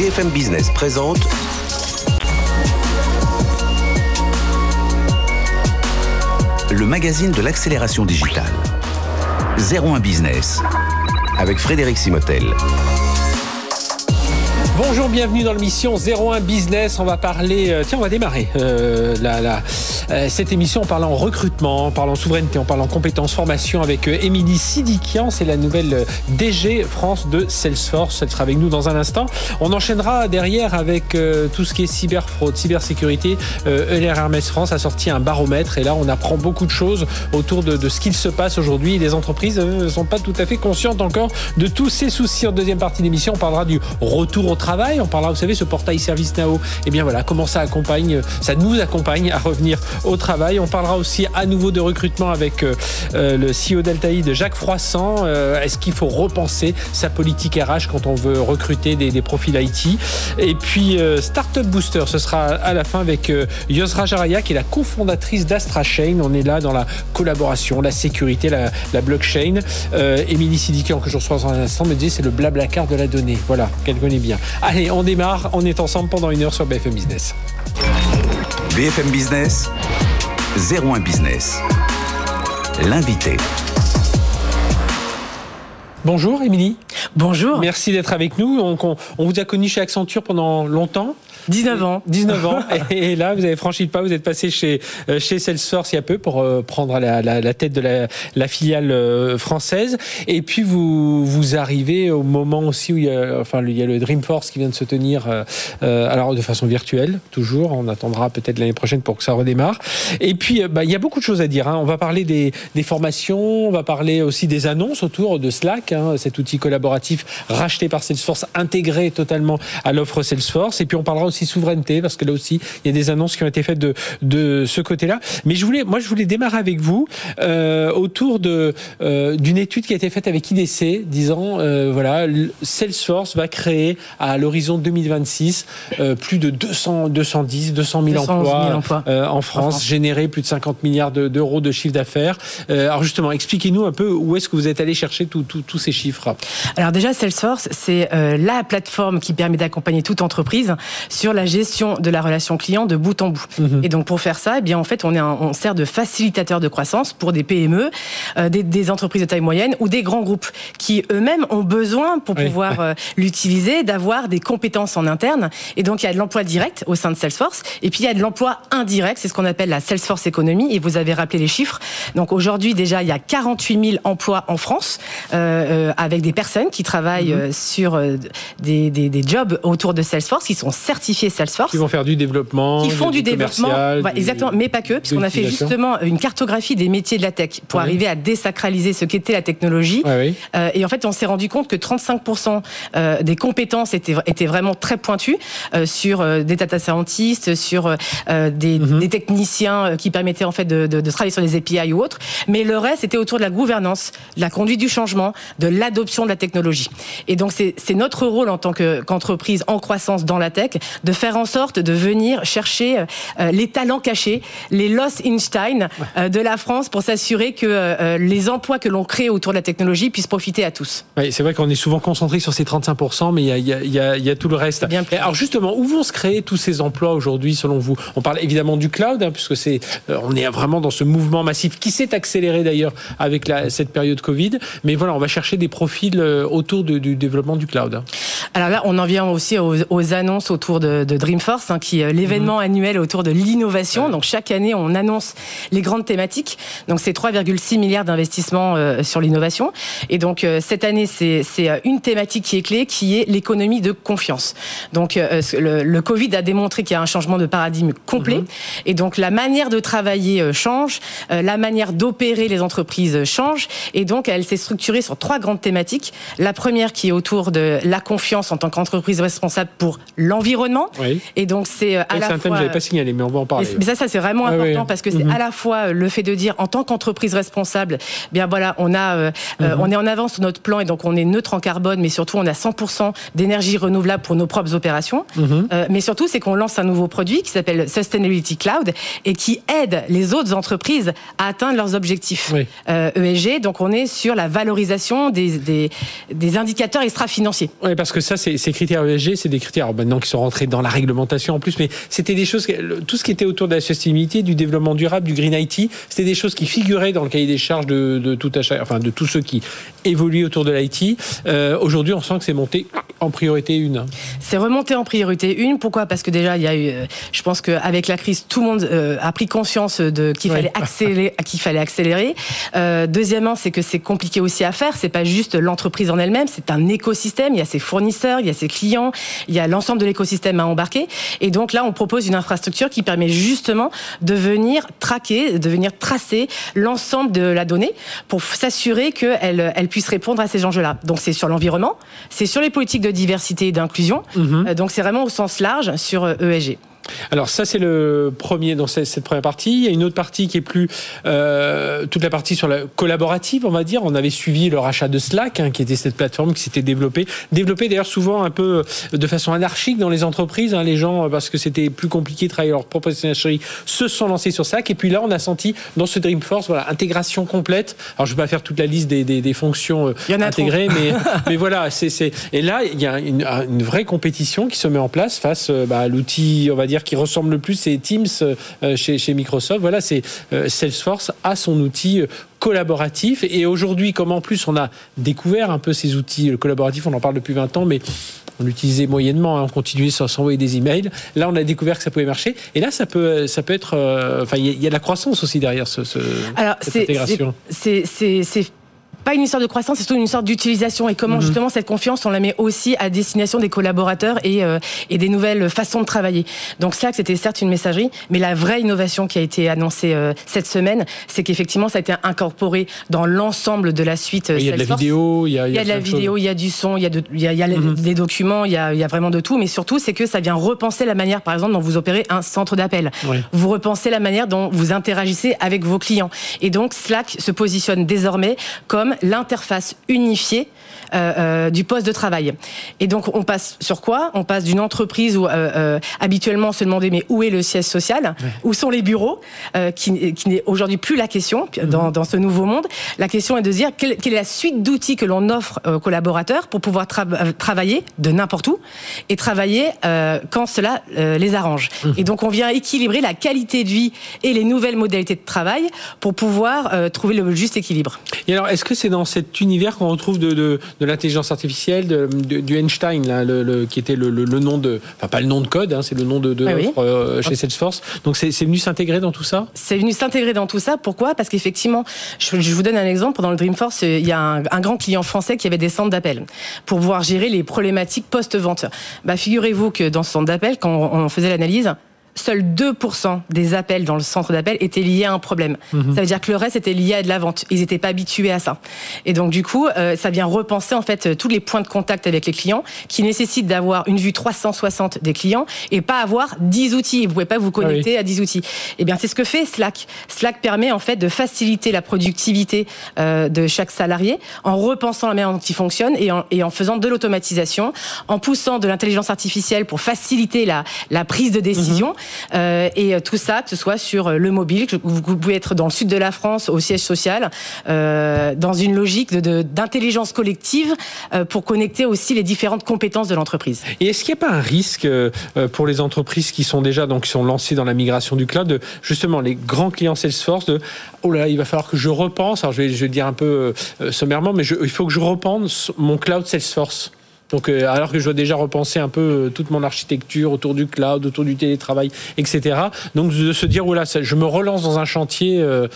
BFM Business présente le magazine de l'accélération digitale. 01 Business avec Frédéric Simotel. Bonjour, bienvenue dans l'émission 01 Business. On va parler, euh, tiens, on va démarrer euh, cette émission en parlant recrutement, en parlant souveraineté, en parlant compétences, formation avec euh, Émilie Sidikian. C'est la nouvelle euh, DG France de Salesforce. Elle sera avec nous dans un instant. On enchaînera derrière avec euh, tout ce qui est cyberfraude, cybersécurité. Euh, ELR Hermès France a sorti un baromètre et là, on apprend beaucoup de choses autour de, de ce qu'il se passe aujourd'hui. Les entreprises ne sont pas tout à fait conscientes encore de tous ces soucis. En deuxième partie de l'émission, on parlera du retour au travail. On parlera, vous savez, ce portail Service Now. Et eh bien voilà, comment ça accompagne, ça nous accompagne à revenir au travail. On parlera aussi à nouveau de recrutement avec euh, le CEO d'Altaïd, Jacques Froissant. Euh, Est-ce qu'il faut repenser sa politique RH quand on veut recruter des, profils IT Et puis euh, Startup Booster, ce sera à la fin avec euh, Yosra Jaraya, qui est la cofondatrice d'Astra Chain. On est là dans la collaboration, la sécurité, la, blockchain. Euh, Émilie Sidikian, que je reçois dans un instant, me dit c'est le blabla car de la donnée. Voilà, qu'elle connaît bien. Allez, on démarre. On est ensemble pendant une heure sur BFM Business. BFM Business, 01 Business. L'invité. Bonjour Émilie. Bonjour. Merci d'être avec nous. On, on, on, vous a connu chez Accenture pendant longtemps. 19 ans. 19 ans. et, là, vous avez franchi le pas, vous êtes passé chez, chez Salesforce il y a peu pour euh, prendre la, la, la tête de la, la, filiale euh, française. Et puis, vous, vous arrivez au moment aussi où il y a, enfin, il y a le Dreamforce qui vient de se tenir, euh, alors de façon virtuelle, toujours. On attendra peut-être l'année prochaine pour que ça redémarre. Et puis, bah, il y a beaucoup de choses à dire. Hein. On va parler des, des, formations, on va parler aussi des annonces autour de Slack, hein, cet outil collaboratif racheté par Salesforce, intégré totalement à l'offre Salesforce. Et puis, on parlera aussi souveraineté parce que là aussi il y a des annonces qui ont été faites de de ce côté-là. Mais je voulais, moi je voulais démarrer avec vous euh, autour de euh, d'une étude qui a été faite avec IDC, disant euh, voilà Salesforce va créer à l'horizon 2026 euh, plus de 200 210 200 000 200 emplois, 000 emplois. en France, générer plus de 50 milliards d'euros de, chiffre d'affaires. alors justement, expliquez-nous un peu où est-ce que vous êtes allé chercher tous ces chiffres. Alors déjà Salesforce, c'est la plateforme qui permet d'accompagner toute entreprise sur la gestion de la relation client de bout en bout. Mmh. Et donc pour faire ça, eh bien en fait on, est un, on sert de facilitateur de croissance pour des PME, euh, des, des, entreprises de taille moyenne ou des grands groupes qui eux-mêmes ont besoin pour oui, pouvoir ouais. euh, l'utiliser d'avoir des compétences en interne. Et donc il y a de l'emploi direct au sein de Salesforce et puis il y a de l'emploi indirect, c'est ce qu'on appelle la Salesforce Economy. Et vous avez rappelé les chiffres. Donc aujourd'hui déjà il y a 48 000 emplois en France euh, avec des personnes qui travaillent mmh. sur euh, des, des, des jobs autour de Salesforce qui sont certifiés Salesforce. Qui vont faire du développement. Qui font du, du développement. Exactement, mais pas que, puisqu'on a fait justement une cartographie des métiers de la tech pour oui. arriver à désacraliser ce qu'était la technologie. Oui, oui. Euh, et en fait, on s'est rendu compte que 35% euh, des compétences étaient, étaient vraiment très pointues euh, sur euh, des data scientists, sur euh, des, mm -hmm. des, techniciens qui permettaient en fait de, de, de, travailler sur les API ou autres. Mais le reste était autour de la gouvernance, de la conduite du changement, de l'adoption de la technologie. Et donc, c'est notre rôle en tant qu'entreprise qu en croissance dans la tech de faire en sorte de venir chercher euh, les talents cachés, les Lost Einstein euh, de la France pour s'assurer que euh, les emplois que l'on crée autour de la technologie puissent profiter à tous. Oui, c'est vrai qu'on est souvent concentré sur ces 35%, mais il y a, y a, y a tout le reste. Bien alors justement, où vont se créer tous ces emplois aujourd'hui selon vous? On parle évidemment du cloud, hein, puisque c'est, on est vraiment dans ce mouvement massif qui s'est accéléré d'ailleurs avec la, cette période Covid. Mais voilà, on va chercher des profils autour de, du développement du cloud. Alors là, on en vient aussi aux, aux annonces autour de, de Dreamforce, hein, qui est l'événement mmh. annuel autour de l'innovation. Ouais. Donc chaque année, on annonce les grandes thématiques. Donc c'est 3,6 milliards d'investissements euh, sur l'innovation. Et donc euh, cette année, c'est euh, une thématique qui est clé, qui est l'économie de confiance. Donc euh, le, le, Covid a démontré qu'il y a un changement de paradigme complet. Mmh. Et donc la manière de travailler euh, change, la manière d'opérer les entreprises change. Et donc elle s'est structurée sur trois grandes thématiques. La première qui est autour de la confiance en tant qu'entreprise responsable pour l'environnement. Oui. Et donc c'est à la fois. que j'avais pas signalé, mais on va en parler. Mais ça, ça c'est vraiment ah, important oui. parce que c'est mmh. à la fois le fait de dire en tant qu'entreprise responsable, eh bien voilà, on a, euh, mmh. on est en avance sur notre plan et donc on est neutre en carbone, mais surtout on a 100% d'énergie renouvelable pour nos propres opérations. Euh, mais surtout, c'est qu'on lance un nouveau produit qui s'appelle Sustainability Cloud et qui aide les autres entreprises à atteindre leurs objectifs euh, ESG. Donc on est sur la valorisation des, des, des indicateurs extra-financiers. Oui, parce que ça, ces, ces critères ESG, c'est des critères maintenant qui sont rentrés dans la réglementation en plus, mais c'était des choses, tout ce qui était autour de la sustainabilité, du développement durable, du green IT, c'était des choses qui figuraient dans le cahier des charges de, de tout achat, enfin de tous ceux qui évoluent autour de l'IT. Euh, Aujourd'hui, on sent que c'est monté en priorité une. C'est remonté en priorité une. Pourquoi? Parce que déjà, il y a eu, euh, je pense qu'avec la crise, tout le monde euh, a pris conscience de qu'il fallait accélérer, qu'il fallait accélérer. Euh, deuxièmement, c'est que c'est compliqué aussi à faire. C'est pas juste l'entreprise en elle-même, c'est un écosystème. Il y a ses fournisseurs, il y a ses clients, il y a l'ensemble de l'écosystème à embarquer. Et donc là, on propose une infrastructure qui permet justement de venir traquer, de venir tracer l'ensemble de la donnée pour s'assurer qu'elle elle puisse répondre à ces enjeux-là. Donc c'est sur l'environnement, c'est sur les politiques de diversité et d'inclusion. Mhm. Euh, donc c'est vraiment au sens large sur ESG. Euh, alors ça c'est le premier dans cette première partie. Il y a une autre partie qui est plus euh, toute la partie sur la collaborative, on va dire. On avait suivi le rachat de Slack, hein, qui était cette plateforme qui s'était développée, développée d'ailleurs souvent un peu de façon anarchique dans les entreprises. Hein, les gens parce que c'était plus compliqué de travailler leur propre se sont lancés sur Slack. Et puis là on a senti dans ce Dreamforce voilà intégration complète. Alors je vais pas faire toute la liste des, des, des fonctions euh, intégrées, mais mais voilà c'est et là il y a une, une, vraie compétition qui se met en place face euh, bah, à l'outil on va dire qui ressemble le plus, c'est Teams euh, chez, chez, Microsoft. Voilà, c'est euh, Salesforce a son outil euh, collaboratif. Et aujourd'hui, comme en plus on a découvert un peu ces outils collaboratifs, on en parle depuis 20 ans, mais on l'utilisait moyennement, hein, on continuait sans s'envoyer des emails. Là, on a découvert que ça pouvait marcher. Et là, ça peut, ça peut être. Enfin, il y, a de la croissance aussi derrière ce, ce Alors, cette intégration. C'est pas une histoire de croissance, c'est surtout une histoire d'utilisation et comment mhm. justement cette confiance on la met aussi à destination des collaborateurs et, euh, et des nouvelles façons de travailler. Donc Slack c'était certes une messagerie, mais la vraie innovation qui a été annoncée euh, cette semaine, c'est qu'effectivement ça a été incorporé dans l'ensemble de la suite. il y a de la vidéo, il y a, il y a, de la vidéo, il y a du son, il y a, de, y a, y a mhm. des documents, il y a, il y a vraiment de tout, mais surtout c'est que ça vient repenser la manière, par exemple, dont vous opérez un centre d'appel. Vous repensez la manière dont vous interagissez avec vos clients. Et donc Slack se positionne désormais comme l'interface unifiée euh, euh, du poste de travail. Et donc on passe sur quoi? On passe d'une entreprise où euh, habituellement on se demandait mais où est le siège social? Où sont les bureaux? Qui, qui n'est aujourd'hui plus la question dans, mhm. dans, ce nouveau monde. La question est de dire quelle, quelle est la suite d'outils que l'on offre aux collaborateurs pour pouvoir travailler de n'importe où et travailler quand cela les arrange? Mhm. Et donc on vient équilibrer la qualité de vie et les nouvelles modalités de travail pour pouvoir trouver le juste équilibre. Et alors est-ce que c'est dans cet univers qu'on retrouve de, de, de l'intelligence artificielle, de, du Einstein, là, le, qui était le, nom de, enfin pas le nom de code, hein, c'est le nom de, ah euh, chez Salesforce. Donc c'est venu s'intégrer dans tout ça? C'est venu s'intégrer dans tout ça. Pourquoi? Parce qu'effectivement, je, vous donne un exemple. Dans le Dreamforce, il y a un, un grand client français qui avait des centres d'appel pour pouvoir gérer les problématiques post-vente. Bah, figurez-vous que dans ce centre d'appel, quand on faisait l'analyse, seuls 2% des appels dans le centre d'appel étaient liés à un problème. Mhm. Ça veut dire que le reste était lié à de la vente. Ils n'étaient pas habitués à ça. Et donc du coup, euh, ça vient repenser en fait tous les points de contact avec les clients qui nécessitent d'avoir une vue 360 des clients et pas avoir 10 outils. Vous pouvez pas vous connecter ah à 10 outils. Et eh bien c'est ce que fait Slack. Slack permet en fait de faciliter la productivité euh, de chaque salarié en repensant la manière dont il fonctionne et en, et en faisant de l'automatisation, en poussant de l'intelligence artificielle pour faciliter la, la prise de décision. Euh, et tout ça, que ce soit sur euh, le mobile, vous pouvez être dans le sud de la France au siège social, euh, dans une logique d'intelligence collective pour connecter aussi les différentes compétences de l'entreprise. Et est-ce qu'il n'y a pas un risque pour les entreprises qui sont déjà donc qui sont lancées dans la migration du cloud, de, justement les grands clients Salesforce, de oh là, il va falloir que je repense. Alors je vais, je vais dire un peu sommairement, mais il faut que je repense mon cloud Salesforce. Donc, euh, alors que je dois déjà repenser un peu euh, toute mon architecture autour du cloud, autour du télétravail, etc. Donc, de se dire, voilà, je me relance dans un chantier euh,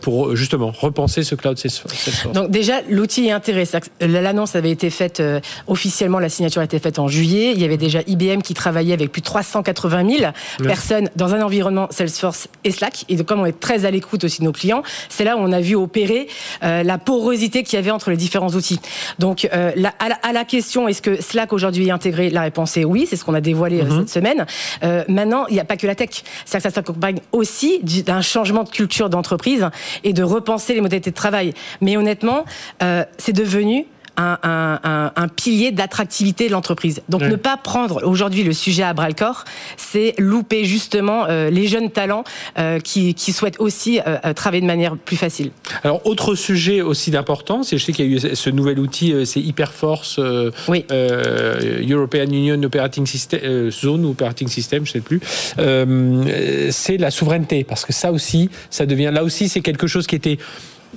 pour justement repenser ce cloud Salesforce. Donc, déjà, l'outil est intéressant. L'annonce avait été faite officiellement, la signature a été faite en juillet. Il y avait déjà IBM qui travaillait avec plus de 380 000 personnes dans un environnement Salesforce et Slack. Et comme on est très à l'écoute aussi de nos clients, c'est là où on a vu opérer la porosité qu'il y avait entre les différents outils. Donc, à, la, à la question, est-ce que Slack aujourd'hui est intégré La réponse est oui, c'est ce qu'on a dévoilé euh, mhm. cette semaine. Euh, maintenant, il n'y a pas que la tech. C'est-à-dire que ça s'accompagne aussi d'un changement de culture d'entreprise et de repenser les modalités de travail. Mais honnêtement, euh, c'est devenu un, un, un, pilier d'attractivité de l'entreprise. Donc ne pas prendre aujourd'hui le sujet à bras le corps, c'est louper justement les jeunes talents qui, qui, souhaitent aussi travailler de manière plus facile. Alors autre sujet aussi d'importance, et je sais qu'il y a eu ce nouvel outil, c'est Hyperforce oui. European Union Operating System, Zone Operating System, je ne sais plus. c'est la souveraineté, parce que ça aussi, ça devient là aussi c'est quelque chose qui était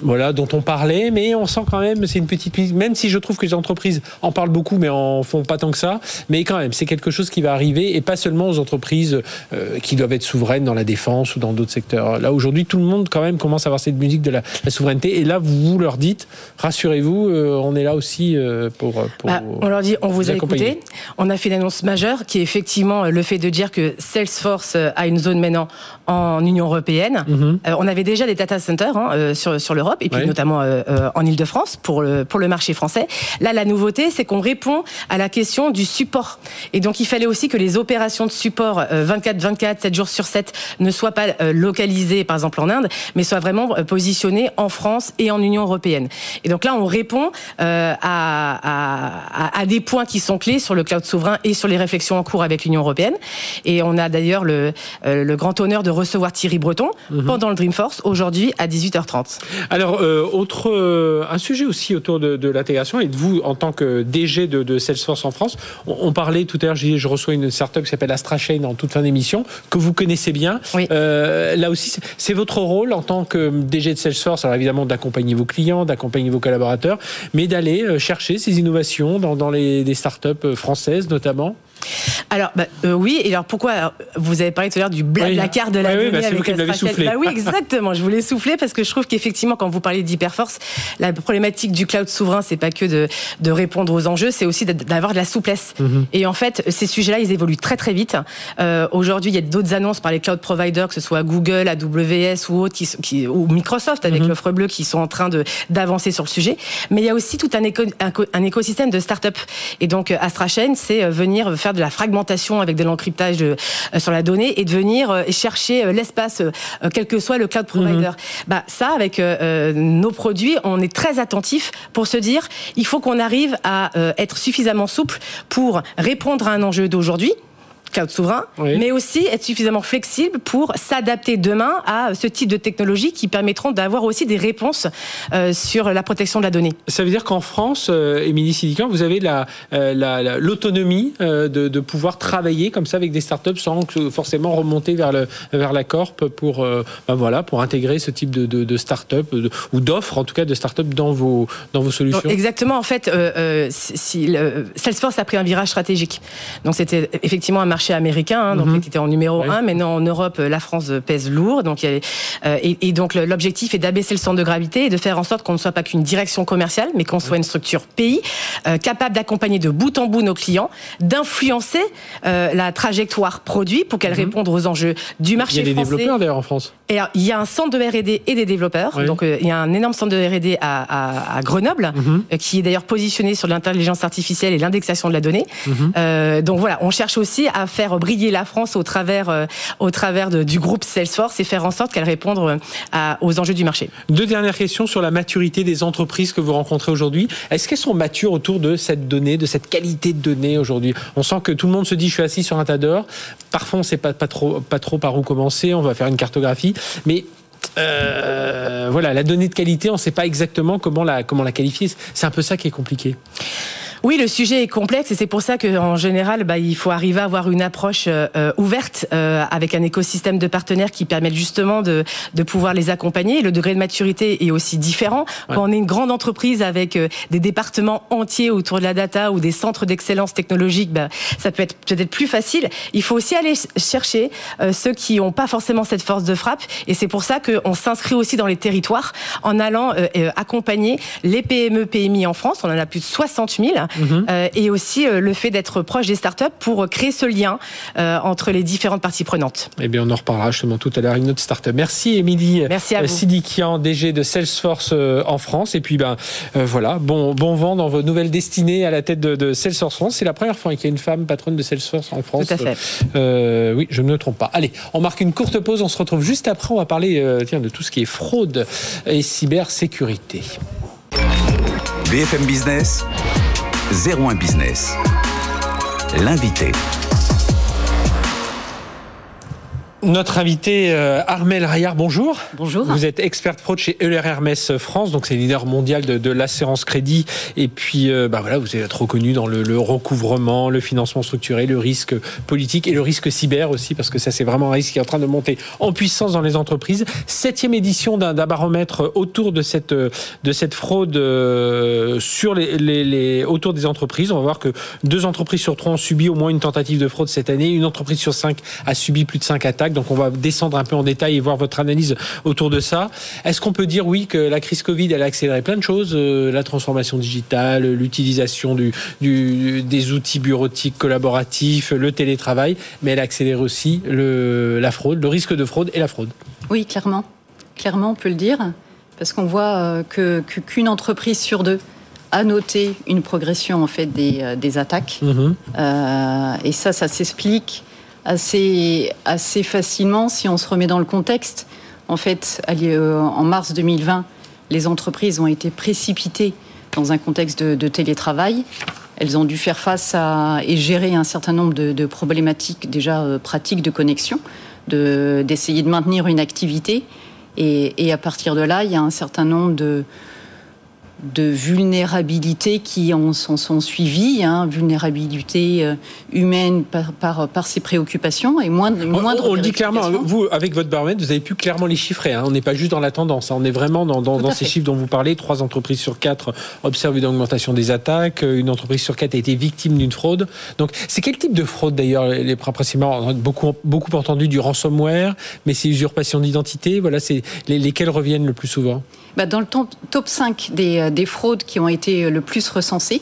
voilà, dont on parlait, mais on sent quand même, c'est une petite même si je trouve que les entreprises en parlent beaucoup, mais en font pas tant que ça, mais quand même, c'est quelque chose qui va arriver, et pas seulement aux entreprises euh, qui doivent être souveraines dans la défense ou dans d'autres secteurs. Là, aujourd'hui, tout le monde, quand même, commence à avoir cette musique de la, souveraineté, et là, vous leur dites, rassurez-vous, euh, on est là aussi euh, pour, bah, On leur dit, on vous a écouté, on a fait une annonce majeure, qui est effectivement le fait de dire que Salesforce a une zone maintenant en Union Européenne. Mhm. on avait déjà des data centers hein, sur, sur l'Europe, et puis notamment euh, euh, en Ile-de-France pour le, pour le marché français. Là, la nouveauté, c'est qu'on répond à la question du support. Et donc, il fallait aussi que les opérations de support 24-24, euh, 7 jours sur 7, ne soient pas localisées, par exemple en Inde, mais soient vraiment positionnées en France et en Union européenne. Et donc là, on répond à, à, à, des points qui sont clés sur le cloud souverain et sur les réflexions en cours avec l'Union européenne. Et on a d'ailleurs le, le grand honneur de recevoir Thierry Breton mhm. pendant le Dreamforce aujourd'hui à 18h30. Alors, euh, autre, euh, un sujet aussi autour de, de l'intégration et de vous en tant que DG de, de Salesforce en France. On, parlait tout à l'heure, je, je reçois une startup qui s'appelle AstraChain en toute fin d'émission, que vous connaissez bien. Euh, là aussi, c'est votre rôle en tant que DG de Salesforce, alors évidemment d'accompagner vos clients, d'accompagner vos collaborateurs, mais d'aller chercher ces innovations dans, dans les, les startups françaises notamment alors bah, euh, oui, et alors pourquoi vous avez parlé tout à l'heure du blablacar oui. de la oui, oui, bah, avec vous qui soufflé. Bah oui, exactement. Je voulais souffler parce que je trouve qu'effectivement, quand vous parlez d'hyperforce, la problématique du cloud souverain, c'est pas que de, de, répondre aux enjeux, c'est aussi d'avoir de la souplesse. Mhm. Et en fait, ces sujets-là, ils évoluent très très vite. Euh, Aujourd'hui, il y a d'autres annonces par les cloud providers, que ce soit Google, AWS ou autres, qui, ou Microsoft avec mhm. l'offre bleue, qui sont en train de d'avancer sur le sujet. Mais il y a aussi tout un, éco, un, un écosystème de start-up. Et donc, AstraChain, c'est euh, venir faire de la fragmentation avec de l'encryptage euh, sur la donnée et de venir euh, chercher euh, l'espace, quel que soit le cloud provider. Mhm. Bah, ça, avec nos produits, on est très attentif pour se dire, il faut qu'on arrive à être suffisamment souple pour répondre à un enjeu d'aujourd'hui, cloud souverain, mais aussi être suffisamment flexible pour s'adapter demain à ce type de technologies qui permettront d'avoir aussi des réponses euh, sur la protection de la donnée. Ça veut dire qu'en France, euh, Émilie Sidican, vous avez euh, l'autonomie la, de, de, pouvoir travailler comme ça avec des startups sans forcément remonter vers, le, vers la corp pour, ben voilà, pour intégrer ce type de, de, de start-up ou d'offres, en tout cas de start-up dans vos, dans vos solutions? exactement. En fait, si, Salesforce a pris un virage stratégique. Donc c'était effectivement un marché marché américain, hein, donc mhm. qui était en numéro 1. Maintenant, en Europe, la France pèse lourd. Donc, euh, et, donc, l'objectif est d'abaisser le centre de gravité et de faire en sorte qu'on ne soit pas qu'une direction commerciale, mais qu'on soit une structure pays euh, capable d'accompagner de bout en bout nos clients, d'influencer euh, la trajectoire produit pour qu'elle mhm. réponde aux enjeux du marché français. Il y a des développeurs d'ailleurs en France. Et il y a un centre de R&D et des développeurs. Donc, il y a un énorme centre de R&D à, à, Grenoble, mhm. qui est d'ailleurs positionné sur l'intelligence artificielle et l'indexation de la donnée. donc voilà, on cherche aussi à faire briller la France au travers, euh, au travers de, du groupe Salesforce et faire en sorte qu'elle réponde euh, à, aux enjeux du marché. Deux dernières questions sur la maturité des entreprises que vous rencontrez aujourd'hui. Est-ce qu'elles sont matures autour de cette donnée, de cette qualité de données aujourd'hui? On sent que tout le monde se dit je suis assis sur un tas d'or. Parfois on ne sait pas, pas, trop, pas trop par où commencer, on va faire une cartographie. Mais euh, voilà, la donnée de qualité, on ne sait pas exactement comment la, comment la qualifier. C'est un peu ça qui est compliqué. Oui, le sujet est complexe et c'est pour ça qu'en général, bah, il faut arriver à avoir une approche euh, euh, ouverte euh, avec un écosystème de partenaires qui permettent justement de, de pouvoir les accompagner. Le degré de maturité est aussi différent. Quand on est une grande entreprise avec des départements entiers autour de la data ou des centres d'excellence technologique, bah, ça peut être peut-être plus facile. Il faut aussi aller chercher ceux qui n'ont pas forcément cette force de frappe et c'est pour ça qu'on s'inscrit aussi dans les territoires en allant accompagner les PME, PMI en France. On en a plus de 60 000 Mhm. Euh, et aussi euh, le fait d'être proche des startups pour créer ce lien euh, entre les différentes parties prenantes. Eh bien, on en reparlera justement tout à l'heure une autre startup. Merci Émilie Merci à Sidikian, DG de Salesforce en France. Et puis, ben voilà, bon, bon vent dans vos nouvelles destinées à la tête de, Salesforce France. C'est la première fois qu'il y a une femme patronne de Salesforce en France. Tout à fait. oui, je ne me trompe pas. Allez, on marque une courte pause. On se retrouve juste après. On va parler tiens, de tout ce qui est fraude et cybersécurité. BFM Business, 01 Business. L'invité. Notre invité euh, Armel Rayard, bonjour. Bonjour. Vous êtes experte fraude chez Euler Hermès France, donc c'est leader mondial de, de l'assurance crédit. Et puis, euh, bah voilà, vous êtes reconnu dans le, le, recouvrement, le financement structuré, le risque politique et le risque cyber aussi, parce que ça c'est vraiment un risque qui est en train de monter en puissance dans les entreprises. Septième édition d'un baromètre autour de cette de cette fraude euh, sur les, les, les, autour des entreprises. On va voir que deux entreprises sur trois ont subi au moins une tentative de fraude cette année. Une entreprise sur cinq a subi plus de cinq attaques. Donc on va descendre un peu en détail et voir votre analyse autour de ça. Est-ce qu'on peut dire oui que la crise Covid elle a accéléré plein de choses, euh, la transformation digitale, l'utilisation du, du, des outils bureautiques collaboratifs, le télétravail, mais elle a accéléré aussi le, la fraude, le risque de fraude et la fraude? Oui, clairement, clairement on peut le dire, parce qu'on voit euh, que qu'une entreprise sur deux a noté une progression en fait des, euh, des attaques, mmh. euh, et ça, ça s'explique assez, assez facilement si on se remet dans le contexte. En fait, en mars 2020, les entreprises ont été précipitées dans un contexte de, télétravail. Elles ont dû faire face à et gérer un certain nombre de, problématiques déjà euh, pratiques de connexion, d'essayer de, maintenir une activité. Et, à partir de là, il y a un certain nombre de, de vulnérabilité qui en sont, sont suivies, hein, vulnérabilité euh, humaine par, par, par, ces préoccupations et moins, moindre. On, on le dit clairement, vous, avec votre baromètre, vous avez pu clairement les chiffrer. Hein, on n'est pas juste dans la tendance, hein, on est vraiment dans, dans, dans ces chiffres dont vous parlez. Trois entreprises sur quatre observent une augmentation des attaques, une entreprise sur quatre a été victime d'une fraude. Donc, c'est quel type de fraude d'ailleurs les principalement On a beaucoup, beaucoup entendu du ransomware, mais c'est usurpation d'identité. Voilà, c'est les, lesquels reviennent le plus souvent? Bah dans le top 5 des, des, fraudes qui ont été le plus recensées,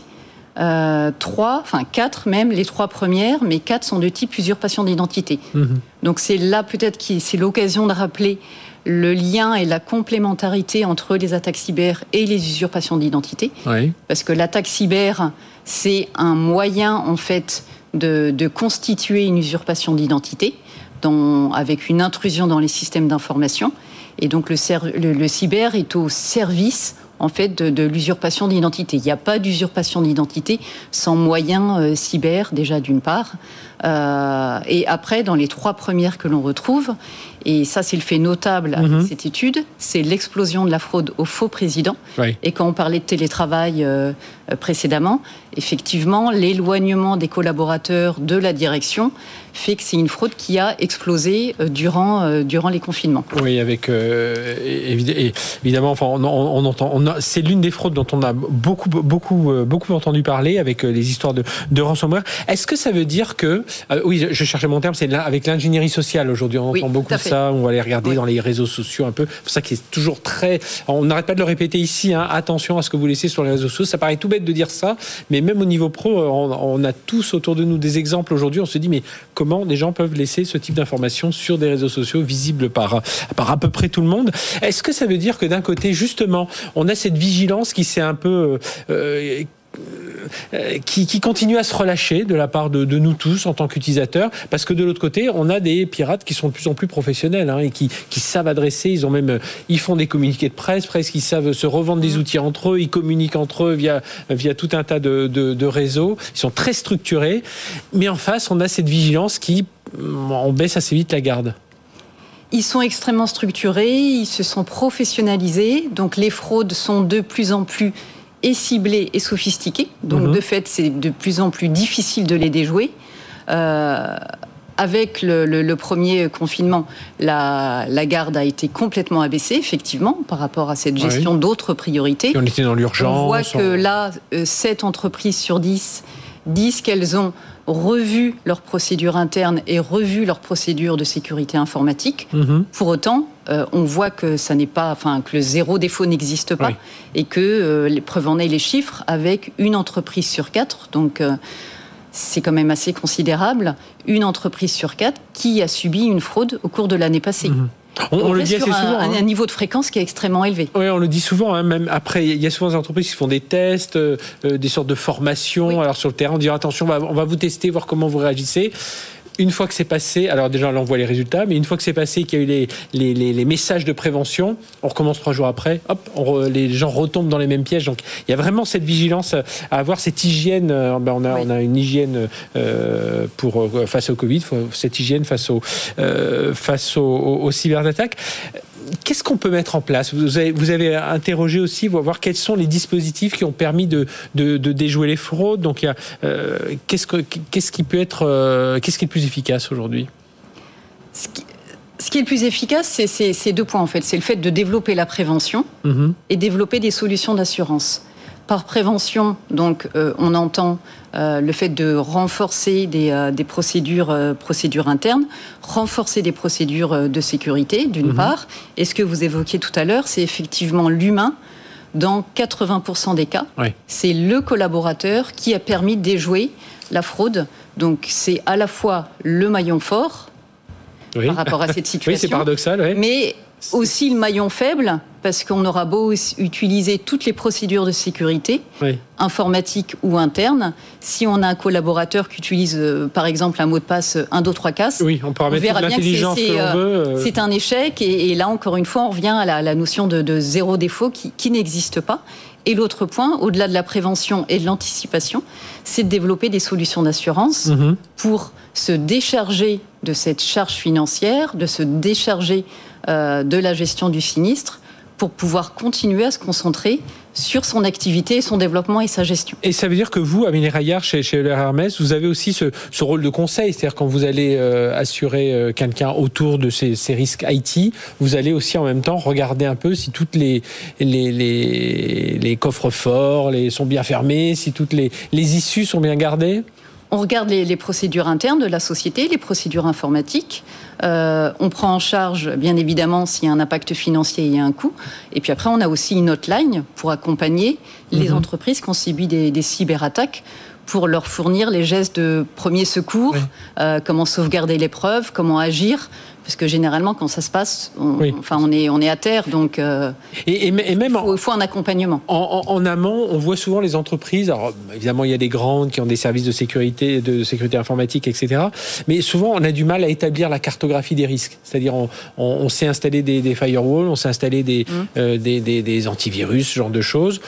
euh, trois, enfin quatre même, les trois premières, mais quatre sont de type usurpation d'identité. Mmh. Donc c'est là peut-être qui c'est l'occasion de rappeler le lien et la complémentarité entre les attaques cyber et les usurpations d'identité. Oui. Parce que l'attaque cyber, c'est un moyen en fait de, de constituer une usurpation d'identité avec une intrusion dans les systèmes d'information. Et donc le, cyber est au service en fait de, de l'usurpation d'identité. Il n'y a pas d'usurpation d'identité sans moyens euh, cyber déjà d'une part. Euh, et après, dans les trois premières que l'on retrouve, et ça c'est le fait notable avec mm -hmm. cette étude, c'est l'explosion de la fraude au faux président. Oui. Et quand on parlait de télétravail euh, précédemment, effectivement, l'éloignement des collaborateurs de la direction fait que c'est une fraude qui a explosé durant, euh, durant les confinements. Oui, avec euh, évidemment, enfin, on, entend, c'est l'une des fraudes dont on a beaucoup, beaucoup, beaucoup entendu parler avec les histoires de, de ransomware. Est-ce que ça veut dire que euh, oui, je, je, cherchais mon terme, c'est avec l'ingénierie sociale aujourd'hui. On oui, entend beaucoup ça, on va les regarder dans les réseaux sociaux un peu. C'est ça qui est toujours très. On n'arrête pas de le répéter ici. Hein, attention à ce que vous laissez sur les réseaux sociaux. Ça paraît tout bête de dire ça, mais même au niveau pro, on, on a tous autour de nous des exemples aujourd'hui. On se dit, mais comment des gens peuvent laisser ce type d'informations sur des réseaux sociaux visibles par, par à peu près tout le monde? Est-ce que ça veut dire que d'un côté, justement, on a cette vigilance qui s'est un peu. Euh, qui, qui, continue à se relâcher de la part de, de nous tous en tant qu'utilisateurs, parce que de l'autre côté, on a des pirates qui sont de plus en plus professionnels hein, et qui, qui, savent adresser. Ils ont même, ils font des communiqués de presse, presque, ils savent se revendre des outils entre eux, ils communiquent entre eux via via tout un tas de, de, de réseaux. Ils sont très structurés, mais en face, on a cette vigilance qui, on baisse assez vite la garde. Ils sont extrêmement structurés, ils se sont professionnalisés, donc les fraudes sont de plus en plus et ciblés et sophistiqués. Donc, mmh. de fait, c'est de plus en plus difficile de les déjouer. Euh, avec le, le, le, premier confinement, la, la, garde a été complètement abaissée, effectivement, par rapport à cette gestion oui. d'autres priorités. Et on était dans l'urgence. On voit que là, euh, 7 entreprises sur 10 disent qu'elles ont revu leurs procédures internes et revu leurs procédures de sécurité informatique. Mmh. Pour autant, euh, on voit que ça n'est pas, enfin que le zéro défaut n'existe pas Oui. et que euh, les preuves en est les chiffres avec une entreprise sur quatre. Donc euh, c'est quand même assez considérable. Une entreprise sur quatre qui a subi une fraude au cours de l'année passée. Mmh. On, on, le dit assez souvent. Un, hein. un, niveau de fréquence qui est extrêmement élevé. Oui, on le dit souvent. Hein, même après, il y a souvent des entreprises qui font des tests, euh, des sortes de formations. Oui. Alors sur le terrain, on dit attention, on va, on va vous tester, voir comment vous réagissez une fois que c'est passé, alors déjà on voit les résultats, mais une fois que c'est passé, qu'il y a eu les, les, messages de prévention, on recommence trois jours après, hop, les gens retombent dans les mêmes pièges. Donc il y a vraiment cette vigilance à avoir, cette hygiène. Euh, ben, on, a, on a une hygiène euh, pour, euh, face au Covid, cette hygiène face, au, face aux, cyberattaques. Qu'est-ce qu'on peut mettre en place vous avez, vous avez, interrogé aussi, voir quels sont les dispositifs qui ont permis de, de, déjouer les fraudes. Donc, qu'est-ce, qu'est-ce qui peut être, qu'est-ce qui est le plus efficace aujourd'hui? Ce qui, est le plus efficace, c'est ces deux points en fait. C'est le fait de développer la prévention mhm. et développer des solutions d'assurance. Par prévention, donc, euh, on entend euh, le fait de renforcer des, euh, procédures, procédures internes, renforcer des procédures de sécurité, d'une mhm. part. Et ce que vous évoquiez tout à l'heure, c'est effectivement l'humain. Dans 80% des cas, c'est le collaborateur qui a permis de déjouer la fraude. Donc, c'est à la fois le maillon fort, par rapport à cette situation. oui, c'est paradoxal. Mais aussi le maillon faible, parce qu'on aura beau utiliser toutes les procédures de sécurité, informatique ou interne, si on a un collaborateur qui utilise euh, par exemple un mot de passe 1, 2, 3 casse, oui, on, on verra bien que euh, euh. c'est un échec. Et, là, encore une fois, on revient à la, notion de, zéro défaut qui, n'existe pas. Et l'autre point, au-delà de la prévention et de l'anticipation, c'est de développer des solutions d'assurance mm-hmm. pour se décharger de cette charge financière, de se décharger euh, de la gestion du sinistre pour pouvoir continuer à se concentrer sur son activité, son développement et sa gestion. Et ça veut dire que vous, Amélie Rayard, chez, chez Hermès, vous avez aussi ce, rôle de conseil, c'est-à-dire quand vous allez euh, assurer euh, quelqu'un autour de ces, risques IT, vous allez aussi en même temps regarder un peu si toutes les, coffres forts sont bien fermés, si toutes les issues sont bien gardées? On regarde les, procédures internes de la société, les procédures informatiques. Euh, on prend en charge, bien évidemment, s'il y a un impact financier et un coût. Et puis après, on a aussi une hotline pour accompagner les mhm. entreprises qui ont subi des cyberattaques pour leur fournir les gestes de premier secours, euh, comment sauvegarder les preuves, comment agir. Parce que généralement, quand ça se passe, on, enfin, on est, on est à terre, donc euh, et, même il faut, un accompagnement. En, amont, on voit souvent les entreprises. Alors évidemment, il y a des grandes qui ont des services de sécurité, de sécurité informatique, etc. Mais souvent, on a du mal à établir la cartographie des risques. C'est-à-dire, on, sait installer des, firewalls, on sait installer des, mmh. euh, des, des, antivirus, ce genre de choses.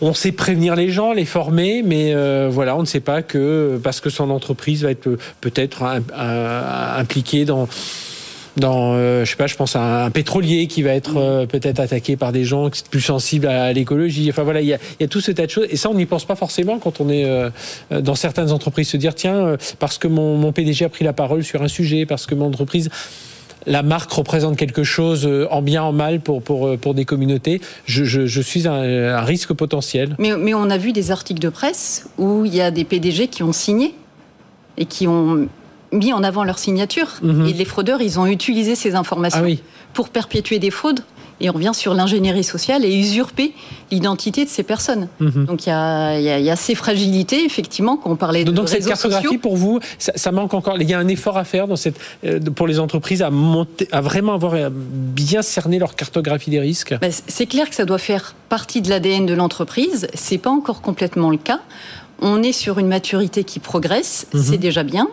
On sait prévenir les gens, les former, mais voilà, on ne sait pas que parce que son entreprise va être peut-être impliquée dans dans, euh, je sais pas, je pense à un pétrolier qui va être euh, peut-être attaqué par des gens qui sont plus sensibles à, l'écologie. Enfin voilà, il y, a, tout ce tas de choses. Et ça, on n'y pense pas forcément quand on est euh, dans certaines entreprises. Se dire, tiens, parce que mon, PDG a pris la parole sur un sujet, parce que mon entreprise la marque représente quelque chose en bien, en mal pour, pour, pour des communautés, je, je, suis un, risque potentiel. Mais, mais on a vu des articles de presse où il y a des PDG qui ont signé et qui ont mis en avant leur signature. Mhm. Et les fraudeurs, ils ont utilisé ces informations ah pour perpétuer des fraudes et on revient sur l'ingénierie sociale et usurper l'identité de ces personnes. Mhm. Donc il y, a, ces fragilités, effectivement, qu'on parlait de Donc cette cartographie, pour vous, ça, manque encore? Il y a un effort à faire dans cette, euh, pour les entreprises à, monter, à vraiment avoir bien cerné leur cartographie des risques? Ben, C'est clair que ça doit faire partie de l'ADN de l'entreprise. C'est pas encore complètement le cas. On est sur une maturité qui progresse, mhm. c'est déjà bien.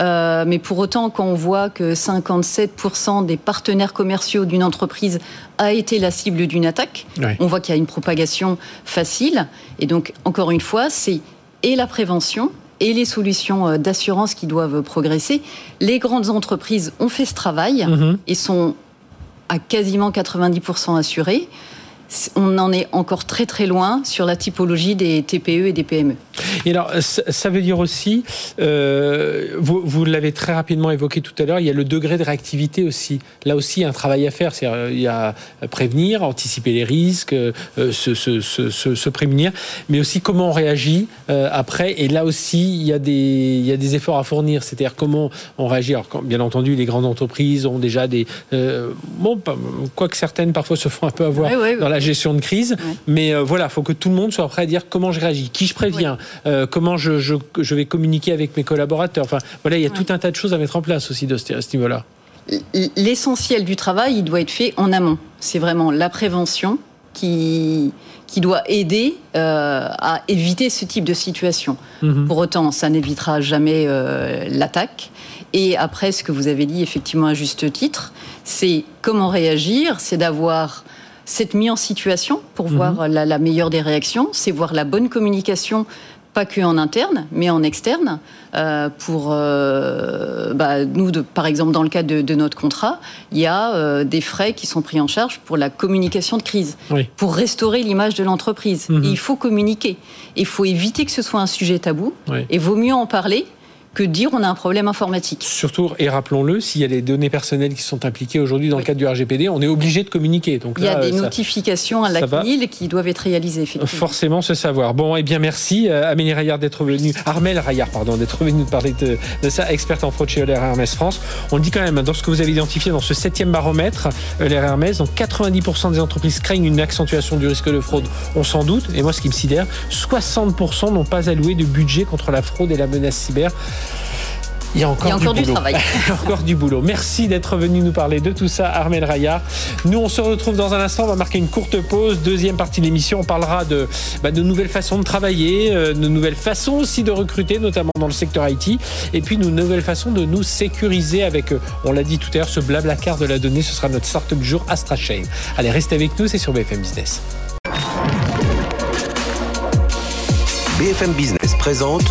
Euh, mais pour autant, quand on voit que 57% des partenaires commerciaux d'une entreprise a été la cible d'une attaque, on voit qu'il y a une propagation facile. Et donc, encore une fois, c'est et la prévention et les solutions euh, d'assurance qui doivent progresser. Les grandes entreprises ont fait ce travail mhm. et sont à quasiment 90% assurées on en est encore très très loin sur la typologie des TPE et des PME. Et alors, ça veut dire aussi, euh, vous, l'avez très rapidement évoqué tout à l'heure, il y a le degré de réactivité aussi. Là aussi, il y a un travail à faire. Euh, il y a prévenir, anticiper les risques, euh, se, prémunir, mais aussi comment on réagit après. Et là aussi, il y a des, il y a des efforts à fournir. C'est-à-dire comment on réagit. Alors, bien entendu, les grandes entreprises ont déjà des... bon, quoique certaines parfois se font un peu avoir dans la gestion de crise. Mais euh, voilà, il faut que tout le monde soit prêt à dire comment je réagis, qui je préviens, euh, comment je, je, vais communiquer avec mes collaborateurs. Enfin, voilà, il y a tout un tas de choses à mettre en place aussi de ce, à ce niveau-là. L'essentiel du travail, il doit être fait en amont. C'est vraiment la prévention, qui, qui doit aider euh, à éviter ce type de situation. Mhm. Pour autant, ça n'évitera jamais euh, l'attaque. Et après, ce que vous avez dit effectivement à juste titre, c'est comment réagir, c'est d'avoir cette mise en situation pour mhm. voir la, la, meilleure des réactions, c'est voir la bonne communication pas que en interne, mais en externe. Euh, pour euh, bah, nous, de, par exemple, dans le cadre de, notre contrat, il y a euh, des frais qui sont pris en charge pour la communication de crise, pour restaurer l'image de l'entreprise. Mhm. Il faut communiquer. Il faut éviter que ce soit un sujet tabou. Et vaut mieux en parler que dire on a un problème informatique. Surtout, et rappelons-le, s'il y a des données personnelles qui sont impliquées aujourd'hui dans le cadre du RGPD, on est obligé de communiquer. Donc Il y a des notifications à la CNIL qui doivent être réalisées, effectivement. Forcément, ce savoir. Bon, eh bien, merci euh, Amélie Rayard d'être venue, Armel Rayard, pardon, d'être venue nous parler de, ça, experte en fraude chez Euler Hermès France. On le dit quand même, dans ce que vous avez identifié dans ce septième baromètre, Euler Hermès, donc 90% des entreprises craignent une accentuation du risque de fraude, on s'en doute. Et moi, ce qui me sidère, 60% n'ont pas alloué de budget contre la fraude et la menace cyber. Il y a encore, du, travail. encore du boulot. Merci d'être venu nous parler de tout ça, Armel Rayard. Nous, on se retrouve dans un instant. On va marquer une courte pause. Deuxième partie de l'émission, on parlera de, bah, de nouvelles façons de travailler, euh, de nouvelles façons aussi de recruter, notamment dans le secteur IT. Et puis, de nouvelles façons de nous sécuriser avec, euh, on l'a dit tout à l'heure, ce blabla car de la donnée. Ce sera notre startup du jour, AstraChain. Allez, restez avec nous. C'est sur BFM Business. BFM Business présente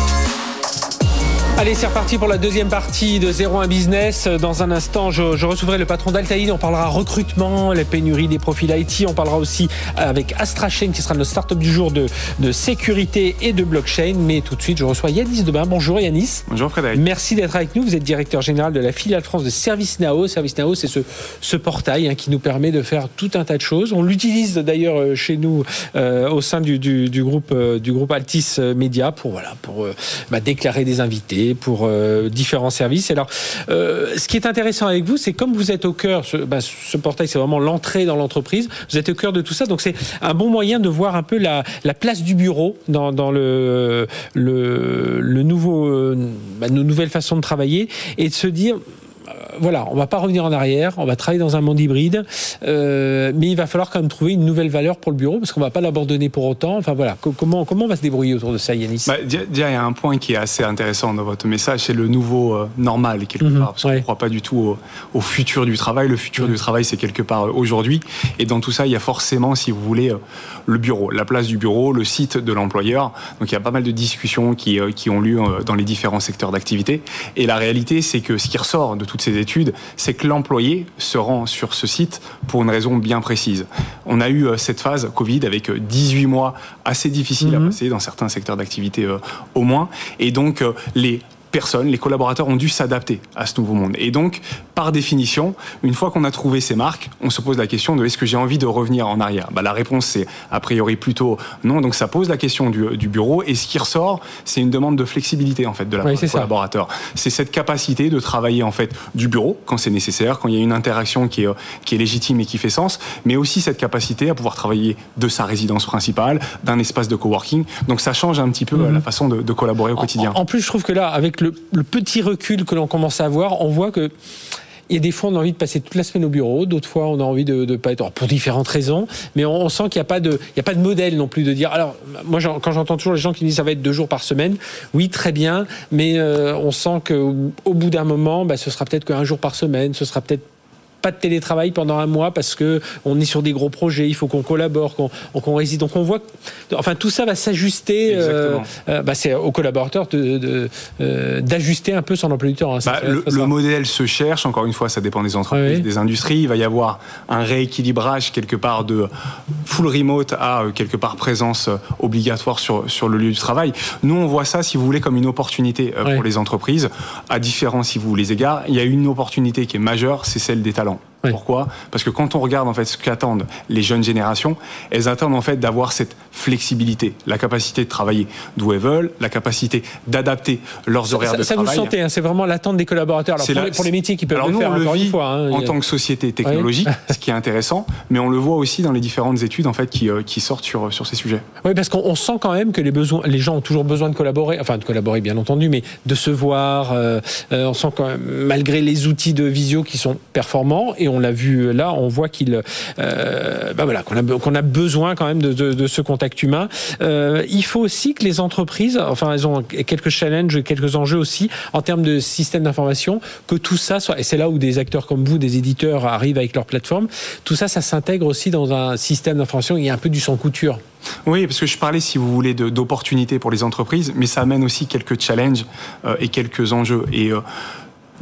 Allez, c'est reparti pour la deuxième partie de 01 Business. Dans un instant, je, je recevrai le patron d'Altaïd. On parlera recrutement, les pénuries des profils IT. On parlera aussi avec AstraChain, qui sera notre start-up du jour de, de sécurité et de blockchain. Mais tout de suite, je reçois Yanis Demain. Bonjour Yanis. Bonjour Frédéric. Merci d'être avec nous. Vous êtes directeur général de la filiale France de ServiceNow. ServiceNow, c'est ce, ce portail hein, qui nous permet de faire tout un tas de choses. On l'utilise d'ailleurs euh, chez nous euh, au sein du, du, du groupe, euh, du groupe Altis Media pour, voilà, pour euh, bah, déclarer des invités pour euh, différents services. alors, euh, ce qui est intéressant avec vous, c'est comme vous êtes au cœur, ce, bah, ce portail, c'est vraiment l'entrée dans l'entreprise. Vous êtes au cœur de tout ça, donc c'est un bon moyen de voir un peu la, la place du bureau dans, le nouveau, euh, bah, nos nouvelles façons de travailler et de se dire voilà, on va pas revenir en arrière, on va travailler dans un monde hybride, euh, mais il va falloir quand même trouver une nouvelle valeur pour le bureau parce qu'on va pas l'abandonner pour autant. Enfin voilà, comment comment on va se débrouiller autour de ça, Yanis? Bah, il y a un point qui est assez intéressant dans votre message, c'est le nouveau euh, normal quelque mhm, part, parce qu'on ne croit pas du tout au, futur du travail. Le futur du travail, c'est quelque part euh, aujourd'hui, et dans tout ça, il y a forcément, si vous voulez, le bureau, la place du bureau, le site de l'employeur. Donc il y a pas mal de discussions qui, qui ont lieu dans les différents secteurs d'activité, et la réalité, c'est que ce qui ressort de toutes ces études c'est que l'employé se rend sur ce site pour une raison bien précise. On a eu euh, cette phase Covid avec 18 euh, mois assez difficiles à mhm. passer dans certains secteurs d'activité euh, au moins, et donc les personnes, les collaborateurs ont dû s'adapter à ce nouveau monde. Et donc, par définition, une fois qu'on a trouvé ces marques, on se pose la question de est-ce que j'ai envie de revenir en arrière? Bah, La réponse, c'est a priori plutôt non. Donc, ça pose la question du, du bureau. Et ce qui ressort, c'est une demande de flexibilité en fait de la part collaborateur. C'est cette capacité de travailler en fait du bureau quand c'est nécessaire, quand il y a une interaction qui est, qui est légitime et qui fait sens, mais aussi cette capacité à pouvoir travailler de sa résidence principale, d'un espace de coworking. Donc, ça change un petit peu mhm. la façon de, de collaborer au quotidien. En, en plus, je trouve que là, avec le, petit recul que l'on commence à avoir, on voit que a des fois, on a envie de passer toute la semaine au bureau. D'autres fois, on a envie de ne pas être. pour différentes raisons. Mais on, sent qu'il n'y a, pas de, a pas de modèle non plus de dire. Alors, moi, quand j'entends toujours les gens qui disent ça va être deux jours par semaine, oui, très bien. Mais euh, on sent qu'au bout d'un moment, bah, ce sera peut-être qu'un jour par semaine. Ce sera peut-être pas de télétravail pendant un mois parce que on est sur des gros projets, il faut qu'on collabore, qu'on réside. Donc on voit, enfin tout ça va s'ajuster. Euh, euh, bah, c'est aux collaborateurs de, euh, d'ajuster un peu son emploi du temps. Hein, bah, le, modèle se cherche. Encore une fois, ça dépend des entreprises, des industries. Il va y avoir un rééquilibrage quelque part de full remote à quelque part présence obligatoire sur sur le lieu du travail. Nous, on voit ça, si vous voulez, comme une opportunité pour les entreprises à différents, si vous les égards. Il y a une opportunité qui est majeure, c'est celle des talents talent. Pourquoi? Parce que quand on regarde en fait ce qu'attendent les jeunes générations, elles attendent en fait d'avoir cette flexibilité, la capacité de travailler d'où elles veulent, la capacité d'adapter leurs horaires de travail. Ça vous le sentez, hein, c'est vraiment l'attente des collaborateurs. Alors pour, les, métiers qui peuvent alors le faire, on le vit une fois. Hein, en tant que société technologique, ce qui est intéressant, mais on le voit aussi dans les différentes études en fait qui, euh, qui sortent sur, sur ces sujets. Oui, parce qu'on sent quand même que les, besoins, les gens ont toujours besoin de collaborer, enfin de collaborer bien entendu, mais de se voir. Euh, euh, on sent quand même, malgré les outils de visio qui sont performants, et on l'a vu là, on voit qu'il, euh, bah qu'on a, besoin quand même de, ce contact humain. Euh, il faut aussi que les entreprises, enfin, elles ont quelques challenges, quelques enjeux aussi en termes de système d'information, que tout ça soit, et c'est là où des acteurs comme vous, des éditeurs arrivent avec leur plateforme, tout ça, ça s'intègre aussi dans un système d'information. Il y a un peu du sans couture. Oui, parce que je parlais, si vous voulez, d'opportunités pour les entreprises, mais ça amène aussi quelques challenges euh, et quelques enjeux. Et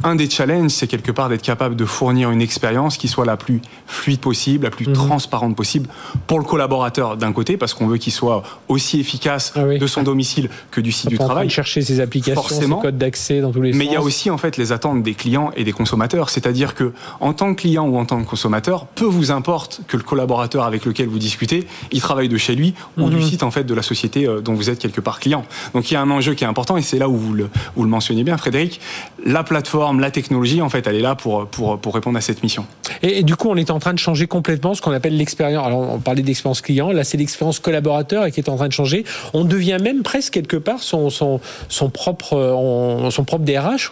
un des challenges, c'est quelque part d'être capable de fournir une expérience qui soit la plus fluide possible, la plus mmh. transparente possible pour le collaborateur d'un côté, parce qu'on veut qu'il soit aussi efficace ah oui. de son domicile que du site du travail. De chercher ses applications, Forcément. ses codes d'accès dans tous les Mais sens. il y a aussi en fait les attentes des clients et des consommateurs, c'est-à-dire que en tant que client ou en tant que consommateur, peu vous importe que le collaborateur avec lequel vous discutez, il travaille de chez lui mmh. ou du site en fait de la société euh, dont vous êtes quelque part client. Donc il y a un enjeu qui est important et c'est là où vous le, vous le mentionnez bien, Frédéric. La plateforme, la technologie, en fait, elle est là pour, pour, pour répondre à cette mission. Et, et, du coup, on est en train de changer complètement ce qu'on appelle l'expérience. Alors, on parlait d'expérience client, là, c'est l'expérience collaborateur et qui est en train de changer. On devient même presque quelque part son, son, son, propre, on, son propre DRH.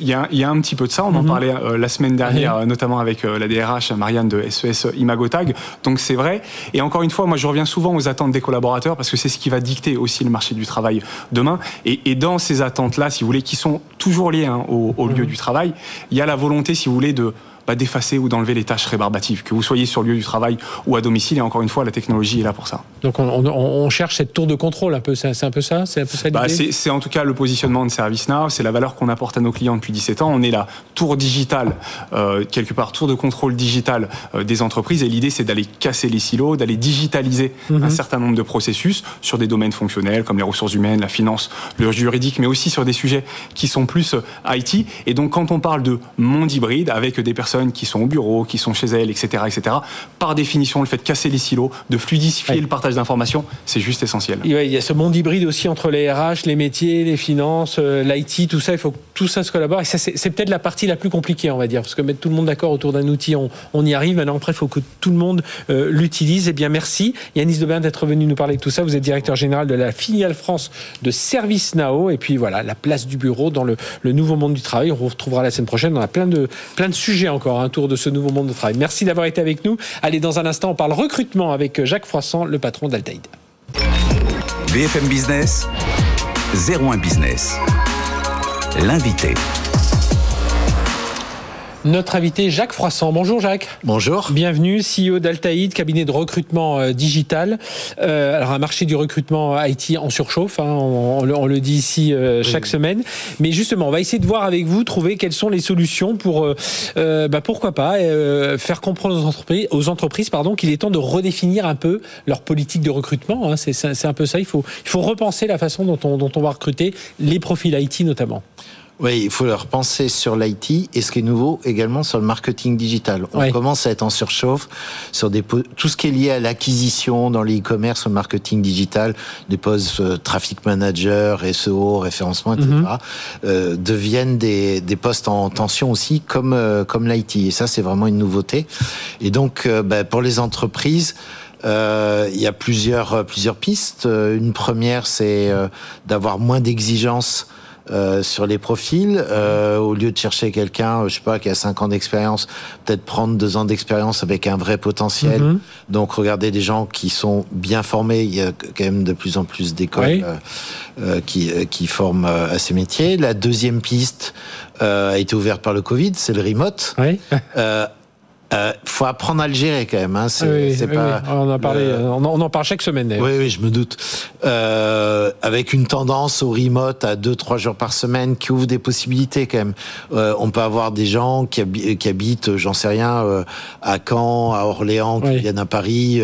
Il y a, y a un petit peu de ça. On en mm -hmm. parlait euh, la semaine dernière, oui. notamment avec euh, la DRH Marianne de SES Imagotag. Donc, c'est vrai. Et encore une fois, moi, je reviens souvent aux attentes des collaborateurs parce que c'est ce qui va dicter aussi le marché du travail demain. Et, et dans ces attentes-là, si vous voulez, qui sont toujours liées hein, au, au du travail, il y a la volonté, si vous voulez, de bah, d'effacer ou d'enlever les tâches rébarbatives, que vous soyez sur le lieu du travail ou à domicile. Et encore une fois, la technologie est là pour ça. Donc on, on, on cherche cette tour de contrôle un peu. C'est un peu ça. C'est. Bah, c'est en tout cas le positionnement de ServiceNow. C'est la valeur qu'on apporte à nos clients depuis 17 ans. On est la tour digitale euh, quelque part, tour de contrôle digital euh, des entreprises. Et l'idée, c'est d'aller casser les silos, d'aller digitaliser mm -hmm. un certain nombre de processus sur des domaines fonctionnels comme les ressources humaines, la finance, le juridique, mais aussi sur des sujets qui sont plus euh, IT. Et donc, quand on parle de monde hybride avec des personnes qui sont au bureau, qui sont chez elles, etc., etc. Par définition, le fait de casser les silos, de fluidifier ouais. le partage d'informations, c'est juste essentiel. Il y a ce monde hybride aussi entre les RH, les métiers, les finances, euh, l'IT, tout ça. Il faut que tout ça se collabore. Et ça, c'est peut-être la partie la plus compliquée, on va dire, parce que mettre tout le monde d'accord autour d'un outil, on, on, y arrive. Maintenant, après, il faut que tout le monde euh, l'utilise. Eh bien, merci Yanis Debin d'être venu nous parler de tout ça. Vous êtes directeur général de la filiale France de ServiceNow. Et puis voilà, la place du bureau dans le, le nouveau monde du travail. On vous retrouvera la semaine prochaine. On a plein de, plein de sujets encore un tour de ce nouveau monde de travail. Merci d'avoir été avec nous. Allez, dans un instant, on parle recrutement avec Jacques Froissant, le patron d'Altaïd. BFM Business, 01 Business. L'invité. Notre invité Jacques Froissant. Bonjour Jacques. Bonjour. Bienvenue, CEO d'Altaïd, cabinet de recrutement euh, digital. Euh, alors un marché du recrutement IT en surchauffe, hein, on, on, on, le dit ici euh, chaque oui. semaine. Mais justement, on va essayer de voir avec vous, trouver quelles sont les solutions pour, euh, bah, pourquoi pas, euh, faire comprendre aux entreprises, aux entreprises pardon, qu'il est temps de redéfinir un peu leur politique de recrutement. Hein. C'est un peu ça. Il faut, il faut repenser la façon dont on, dont on va recruter les profils IT notamment. Oui, il faut leur penser sur l'IT et ce qui est nouveau également sur le marketing digital. On ouais. commence à être en surchauffe sur des tout ce qui est lié à l'acquisition dans le e-commerce, le marketing digital, des postes euh, traffic manager, SEO, référencement, etc. Mm -hmm. euh, deviennent des, des postes en tension aussi, comme euh, comme l'IT. Et ça, c'est vraiment une nouveauté. Et donc, bah, pour les entreprises. Euh, il y a plusieurs plusieurs pistes. Une première, c'est euh, d'avoir moins d'exigences euh, sur les profils, euh, au lieu de chercher quelqu'un, je sais pas, qui a 5 ans d'expérience, peut-être prendre 2 ans d'expérience avec un vrai potentiel. Mm -hmm. Donc regarder des gens qui sont bien formés. Il y a quand même de plus en plus d'écoles oui. euh, qui, qui forment à ces métiers. La deuxième piste a été ouverte par le Covid, c'est le remote. Oui. Euh, faut apprendre à le gérer quand même. Hein. C'est, oui, c'est oui, pas. Oui. On en parle. Euh... On, on, en parle chaque semaine. Oui, oui, je me doute. Euh, avec une tendance au remote à deux, trois jours par semaine, qui ouvre des possibilités quand même. Euh, on peut avoir des gens qui, habi qui habitent, j'en sais rien, euh, à Caen, à Orléans, qui viennent à Paris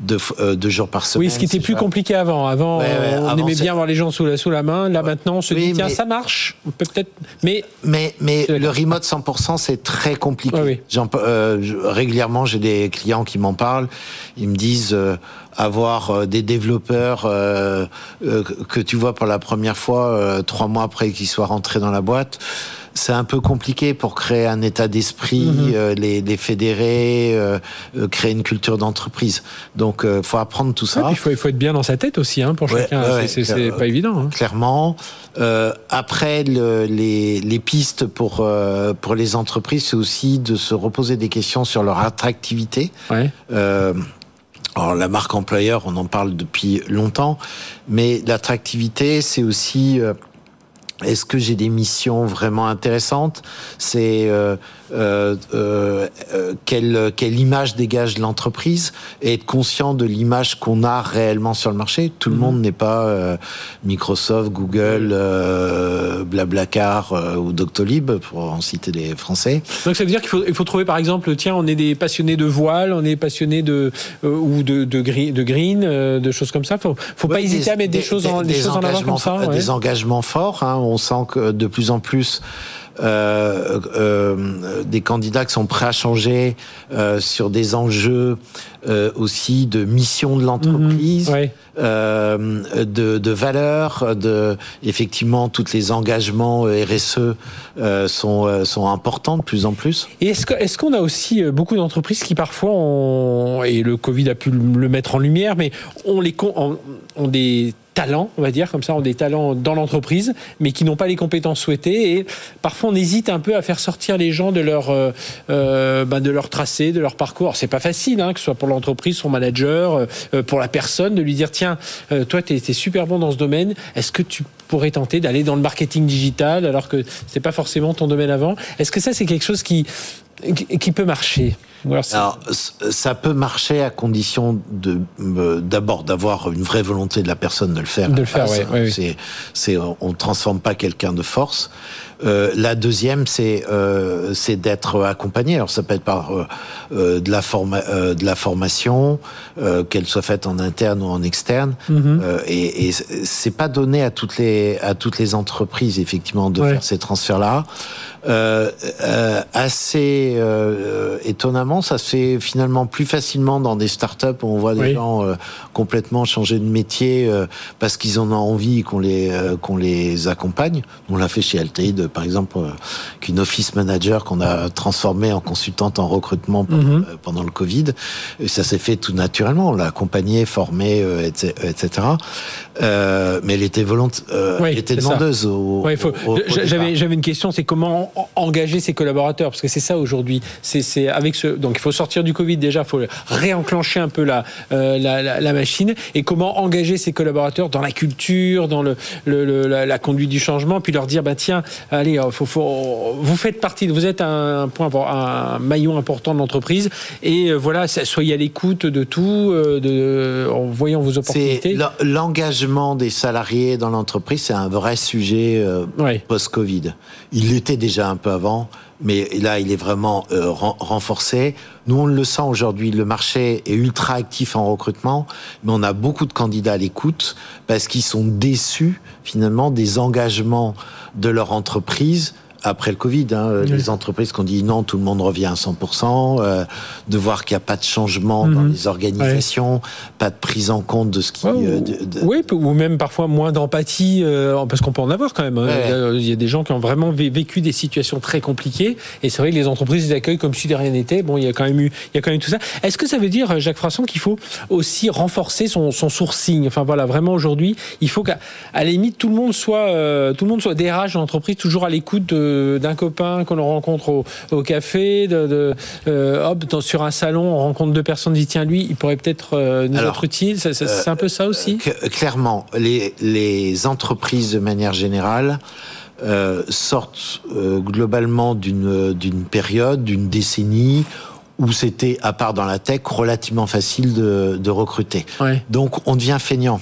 deux, deux, jours par semaine. Oui, ce qui était plus compliqué avant. Avant, on avant, aimait bien avoir les gens sous la, sous la main. Là, maintenant, on se dit tiens, mais... ça marche. On peut peut-être. Mais mais mais le remote 100%, c'est très compliqué. J'en régulièrement, j'ai des clients qui m'en parlent. Ils me disent avoir des développeurs que tu vois pour la première fois trois mois après qu'ils soient rentrés dans la boîte c'est un peu compliqué pour créer un état d'esprit, mhm. euh, les, les, fédérer, euh, euh, créer une culture d'entreprise. Donc, il faut apprendre tout ça. il, faut, il faut être bien dans sa tête aussi, hein, pour chacun. c'est pas évident. Hein. Clairement. après, le, les, les, pistes pour pour les entreprises, c'est aussi de se reposer des questions sur leur attractivité. Ouais. Alors la marque employeur, on en parle depuis longtemps, mais l'attractivité, c'est aussi est-ce que j'ai des missions vraiment intéressantes? C'est euh, euh, euh, quelle, quelle image dégage l'entreprise et être conscient de l'image qu'on a réellement sur le marché. Tout le mhm. monde n'est pas Microsoft, Google, Blablacar ou Doctolib, pour en citer les Français. Donc ça veut dire qu'il faut, il faut trouver par exemple, tiens, on est des passionnés de voile, on est passionnés de ou de, de, green, de green, de choses comme ça. Faut, faut pas hésiter à mettre des, choses en, des, choses en avant comme ça. Des engagements forts. Hein, on sent que de plus en plus euh, euh, des candidats qui sont prêts à changer euh, sur des enjeux aussi de mission de l'entreprise, mhm. de, de valeurs, de effectivement tous les engagements RSE sont sont importants de plus en plus. Et est-ce que est-ce qu'on a aussi beaucoup d'entreprises qui parfois ont, et le Covid a pu le mettre en lumière, mais on les ont des talents, on va dire, comme ça, ont des talents dans l'entreprise, mais qui n'ont pas les compétences souhaitées. Et parfois, on hésite un peu à faire sortir les gens de leur, euh, euh ben de leur tracé, de leur parcours. C'est pas facile, hein, que ce soit pour l'entreprise, son manager, euh, pour la personne, de lui dire tiens, euh, toi, tu es, super bon dans ce domaine. Est-ce que tu pourrais tenter d'aller dans le marketing digital alors que c'est pas forcément ton domaine avant? Est-ce que ça, c'est quelque chose qui qui peut marcher alors, ça peut marcher à condition de euh, d'abord d'avoir une vraie volonté de la personne de le faire. De le faire, oui. C'est, c'est, on transforme pas quelqu'un de force. Euh, la deuxième, c'est euh, c'est d'être accompagné. Alors ça peut être par de la forma de la formation, qu'elle soit faite en interne ou en externe. Mm-hmm. et, et c'est pas donné à toutes les à toutes les entreprises effectivement de faire ces transferts là. Euh, euh, assez euh, étonnamment, ça se fait finalement plus facilement dans des startups où on voit des gens complètement changer de métier parce qu'ils en ont envie qu'on les qu'on les accompagne. On l'a fait chez Altaïd, par exemple, qu'une office manager qu'on a transformée en consultante en recrutement mhm. pendant, le Covid. Et ça s'est fait tout naturellement. On l'a accompagnée, formée, etc. mais elle était volontaire, elle était demandeuse. J'avais j'avais une question, c'est comment engager ses collaborateurs parce que c'est ça aujourd'hui. C'est avec ce donc il faut sortir du Covid déjà, il faut réenclencher un peu la, euh, la, la, machine et comment engager ses collaborateurs dans la culture, dans le, le, la, conduite du changement, puis leur dire bah tiens allez euh, faut, faut, vous faites partie, vous êtes un, point un maillon important de l'entreprise et euh, voilà soyez à l'écoute de tout, de, en voyant vos opportunités. L'engagement des salariés dans l'entreprise c'est un vrai sujet post-Covid. Il était déjà un peu avant, mais là, il est vraiment euh, renforcé. Nous, on le sent aujourd'hui, le marché est ultra actif en recrutement, mais on a beaucoup de candidats à l'écoute parce qu'ils sont déçus finalement des engagements de leur entreprise après le Covid, hein, les entreprises qui ont dit non, tout le monde revient à 100%, euh, de voir qu'il n'y a pas de changement dans mhm. les organisations, pas de prise en compte de ce qui... Euh, oui, ou même parfois moins d'empathie, euh, parce qu'on peut en avoir quand même. Hein. Il y a des gens qui ont vraiment vécu des situations très compliquées, et c'est vrai que les entreprises les accueillent comme si de rien n'était. Bon, il y a quand même eu, il y a quand même tout ça. Est-ce que ça veut dire, Jacques Frasson, qu'il faut aussi renforcer son, son sourcing? Enfin voilà, vraiment aujourd'hui, il faut qu'à la limite tout le monde soit, tout le monde soit DRH dans l'entreprise, toujours à l'écoute de d'un copain qu'on rencontre au, café, de, euh, hop, sur un salon, on rencontre deux personnes, on dit tiens lui, il pourrait peut-être euh, nous être utile. C'est un peu ça aussi. Euh, clairement, les, les entreprises de manière générale. sortent globalement d'une d'une période, d'une décennie où c'était, à part dans la tech, relativement facile de, de recruter. Donc on devient feignant.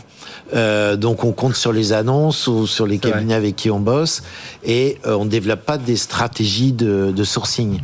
Euh, donc on compte sur les annonces ou sur les cabinets avec qui on bosse et euh, on ne développe pas des stratégies de, de sourcing.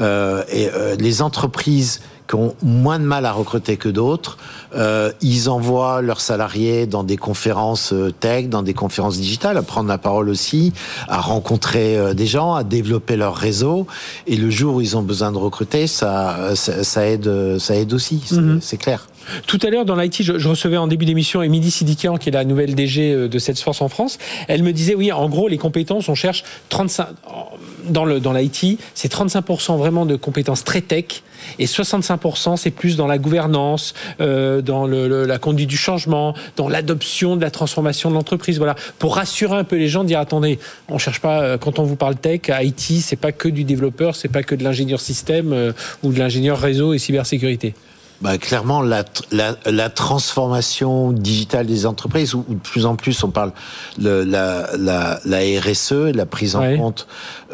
Euh, et euh, les entreprises qui ont moins de mal à recruter que d'autres. Euh, ils envoient leurs salariés dans des conférences euh, tech, dans des conférences digitales, à prendre la parole aussi, à rencontrer des gens, à développer leur réseau. Et le jour où ils ont besoin de recruter, ça, ça, aide, ça aide aussi, mhm. c'est clair. Tout à l'heure, dans l'IT, je, recevais en début d'émission Émilie Sidikian, qui est la nouvelle DG de Salesforce en France. Elle me disait, oui, en gros, les compétences, on cherche 35, dans l'IT, c'est 35% vraiment de compétences très tech et 65% c'est plus dans la gouvernance, euh, dans la conduite du changement, dans l'adoption de la transformation de l'entreprise. Voilà, pour rassurer un peu les gens, dire attendez, on cherche pas euh, quand on vous parle tech, IT, c'est pas que du développeur, c'est pas que de l'ingénieur système euh, ou de l'ingénieur réseau et cybersécurité bah, clairement, la, la, la, transformation digitale des entreprises, où, de plus en plus on parle de la, la, la RSE, la prise en compte,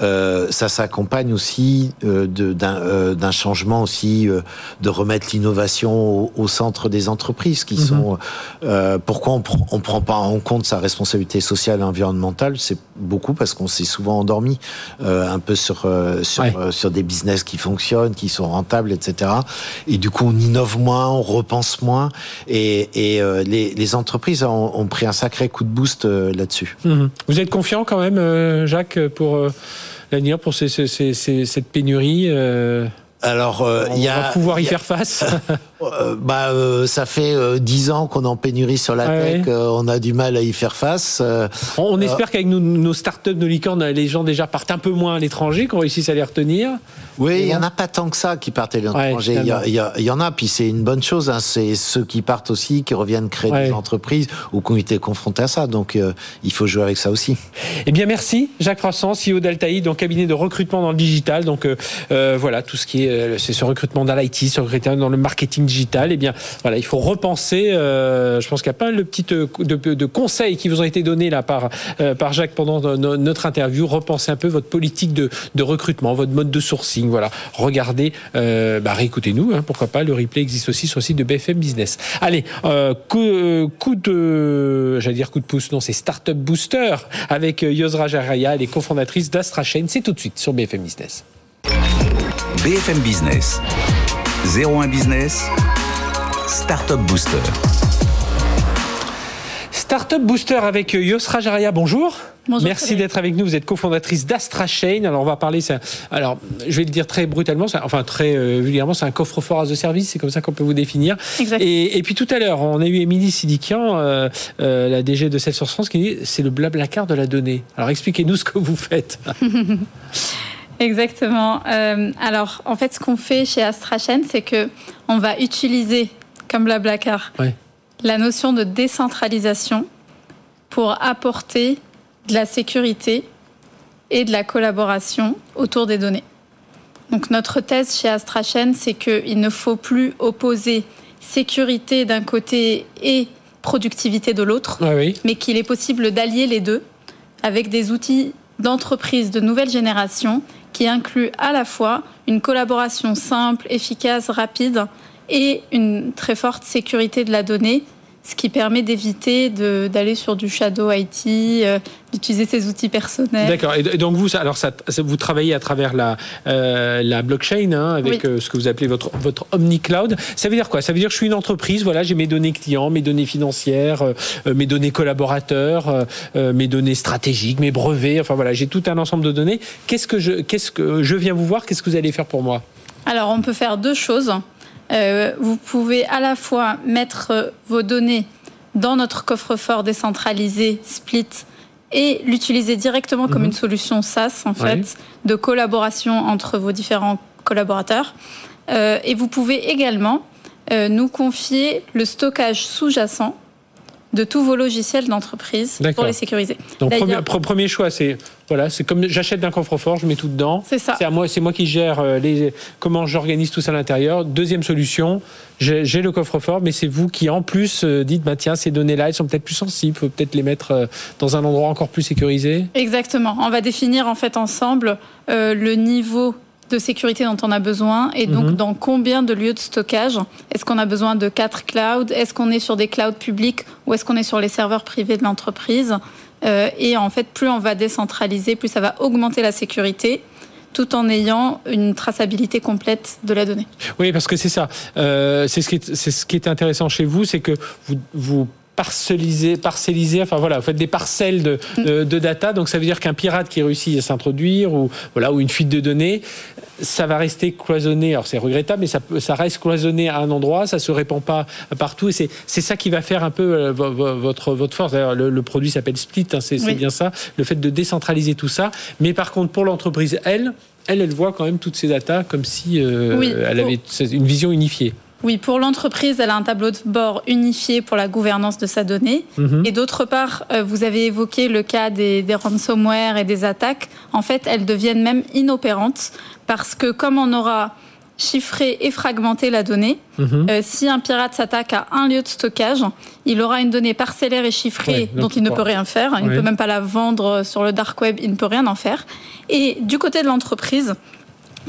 euh, ça s'accompagne aussi euh, d'un euh, changement aussi euh, de remettre l'innovation au, centre des entreprises, qui mhm. sont pourquoi on, on prend pas en compte sa responsabilité sociale et environnementale, c'est beaucoup parce qu'on s'est souvent endormi un peu sur sur, sur des business qui fonctionnent, qui sont rentables, etc. Et du coup on innove moins, on repense moins, et, et euh, les, les, entreprises ont, ont, pris un sacré coup de boost euh, là-dessus. Mhm. Vous êtes confiant quand même, euh, Jacques, pour l'avenir, pour ces, ces, ces, cette pénurie alors, euh, il y a, va pouvoir y faire face. Euh, bah, euh, ça fait dix ans qu'on en pénurie sur la tech. on a du mal à y faire face. on, espère qu'avec nos, nos, startups, nos licornes, les gens déjà partent un peu moins à l'étranger, qu'on réussisse à les retenir. Oui, il y en a pas tant que ça qui partent à l'étranger. il, y, en a, puis c'est une bonne chose. Hein. C'est ceux qui partent aussi, qui reviennent créer des entreprises ou qui ont été confrontés à ça. Donc, il faut jouer avec ça aussi. Eh bien, merci Jacques Frasson, CEO d'Altaï, donc cabinet de recrutement dans le digital. Donc, voilà, tout ce qui est euh, c'est ce recrutement dans l'IT, ce recrutement dans le marketing digital. Eh bien, voilà, il faut repenser. Euh, je pense qu'il y a pas mal de euh, de, conseils qui vous ont été donnés là par par Jacques pendant notre interview. Repensez un peu votre politique de, recrutement, votre mode de sourcing. Voilà, regardez, bah, réécoutez-nous. Hein, pourquoi pas Le replay existe aussi sur le site de BFM Business. Allez, coup, de, j'allais dire coup de pouce. Non, c'est Startup Booster avec Yosra Jaraya, elle est cofondatrice d'Astra Chain. C'est tout de suite sur BFM Business. BFM Business. 01 Business. Startup Booster. Startup Booster avec Yosra Jaraya, bonjour. Bonjour, Merci d'être avec nous. Vous êtes cofondatrice d'Astra Chain. Alors, on va parler. Alors, je vais le dire très brutalement, enfin très euh, vulgairement, c'est un coffre-fort as a service. C'est comme ça qu'on peut vous définir. Et, et, puis tout à l'heure, on a eu Émilie Sidikian, euh, euh, la DG de Salesforce France, qui dit c'est le blablacar de la donnée. Alors, expliquez-nous ce que vous faites. Exactement. Euh, alors, en fait, ce qu'on fait chez AstraChain, c'est que on va utiliser, comme Blablacar, la notion de décentralisation pour apporter de la sécurité et de la collaboration autour des données. Donc, notre thèse chez AstraChain, c'est qu'il ne faut plus opposer sécurité d'un côté et productivité de l'autre, mais qu'il est possible d'allier les deux avec des outils d'entreprise de nouvelle génération qui inclut à la fois une collaboration simple, efficace, rapide et une très forte sécurité de la donnée ce qui permet d'éviter d'aller sur du shadow IT, euh, d'utiliser ses outils personnels. D'accord. Et donc vous, alors ça, vous travaillez à travers la, euh, la blockchain, hein, avec euh, ce que vous appelez votre, votre omni-cloud. Ça veut dire quoi? Ça veut dire que je suis une entreprise, voilà, j'ai mes données clients, mes données financières, mes données collaborateurs, mes données stratégiques, mes brevets, enfin voilà, j'ai tout un ensemble de données. Qu'est-ce que je, qu'est-ce que je viens vous voir Qu'est-ce que vous allez faire pour moi? Alors on peut faire deux choses. Euh, vous pouvez à la fois mettre euh, vos données dans notre coffre-fort décentralisé Split et l'utiliser directement comme mhm. une solution SaaS en fait de collaboration entre vos différents collaborateurs. Euh, et vous pouvez également nous confier le stockage sous-jacent de tous vos logiciels d'entreprise pour les sécuriser. Donc premier, choix, c'est voilà, c'est comme j'achète d'un coffre-fort, je mets tout dedans. C'est ça. C'est moi, c'est moi qui gère euh, les comment j'organise tout ça à l'intérieur. Deuxième solution, j'ai le coffre-fort, mais c'est vous qui en plus euh, dites bah tiens ces données-là, elles sont peut-être plus sensibles, faut peut-être les mettre euh, dans un endroit encore plus sécurisé. Exactement. On va définir en fait ensemble le niveau de sécurité dont on a besoin et donc mhm. dans combien de lieux de stockage Est-ce qu'on a besoin de quatre clouds Est-ce qu'on est sur des clouds publics ou est-ce qu'on est sur les serveurs privés de l'entreprise euh, Et en fait, plus on va décentraliser, plus ça va augmenter la sécurité tout en ayant une traçabilité complète de la donnée. Oui, parce que c'est ça. Euh, c'est ce, qui est, ce qui est intéressant chez vous, c'est que vous, vous parcelliser, parcelliser, enfin voilà, vous faites des parcelles de, de, data, donc ça veut dire qu'un pirate qui réussit à s'introduire ou voilà ou une fuite de données, ça va rester cloisonné. Alors c'est regrettable, mais ça, ça reste cloisonné à un endroit, ça se répand pas partout, et c'est c'est ça qui va faire un peu euh, votre votre force. D'ailleurs, le, produit s'appelle Split, hein, c'est bien ça, le fait de décentraliser tout ça. Mais par contre, pour l'entreprise, elle, elle, elle voit quand même toutes ces datas comme si euh, elle avait une vision unifiée. Oui, pour l'entreprise, elle a un tableau de bord unifié pour la gouvernance de sa donnée. Mhm. Et d'autre part, euh, vous avez évoqué le cas des, ransomware et des attaques. En fait, elles deviennent même inopérantes parce que comme on aura chiffré et fragmenté la donnée, mhm. euh, si un pirate s'attaque à un lieu de stockage, il aura une donnée parcellaire et chiffrée dont il ne peut rien faire. Il ne peut même pas la vendre sur le dark web, il ne peut rien en faire. Et du côté de l'entreprise,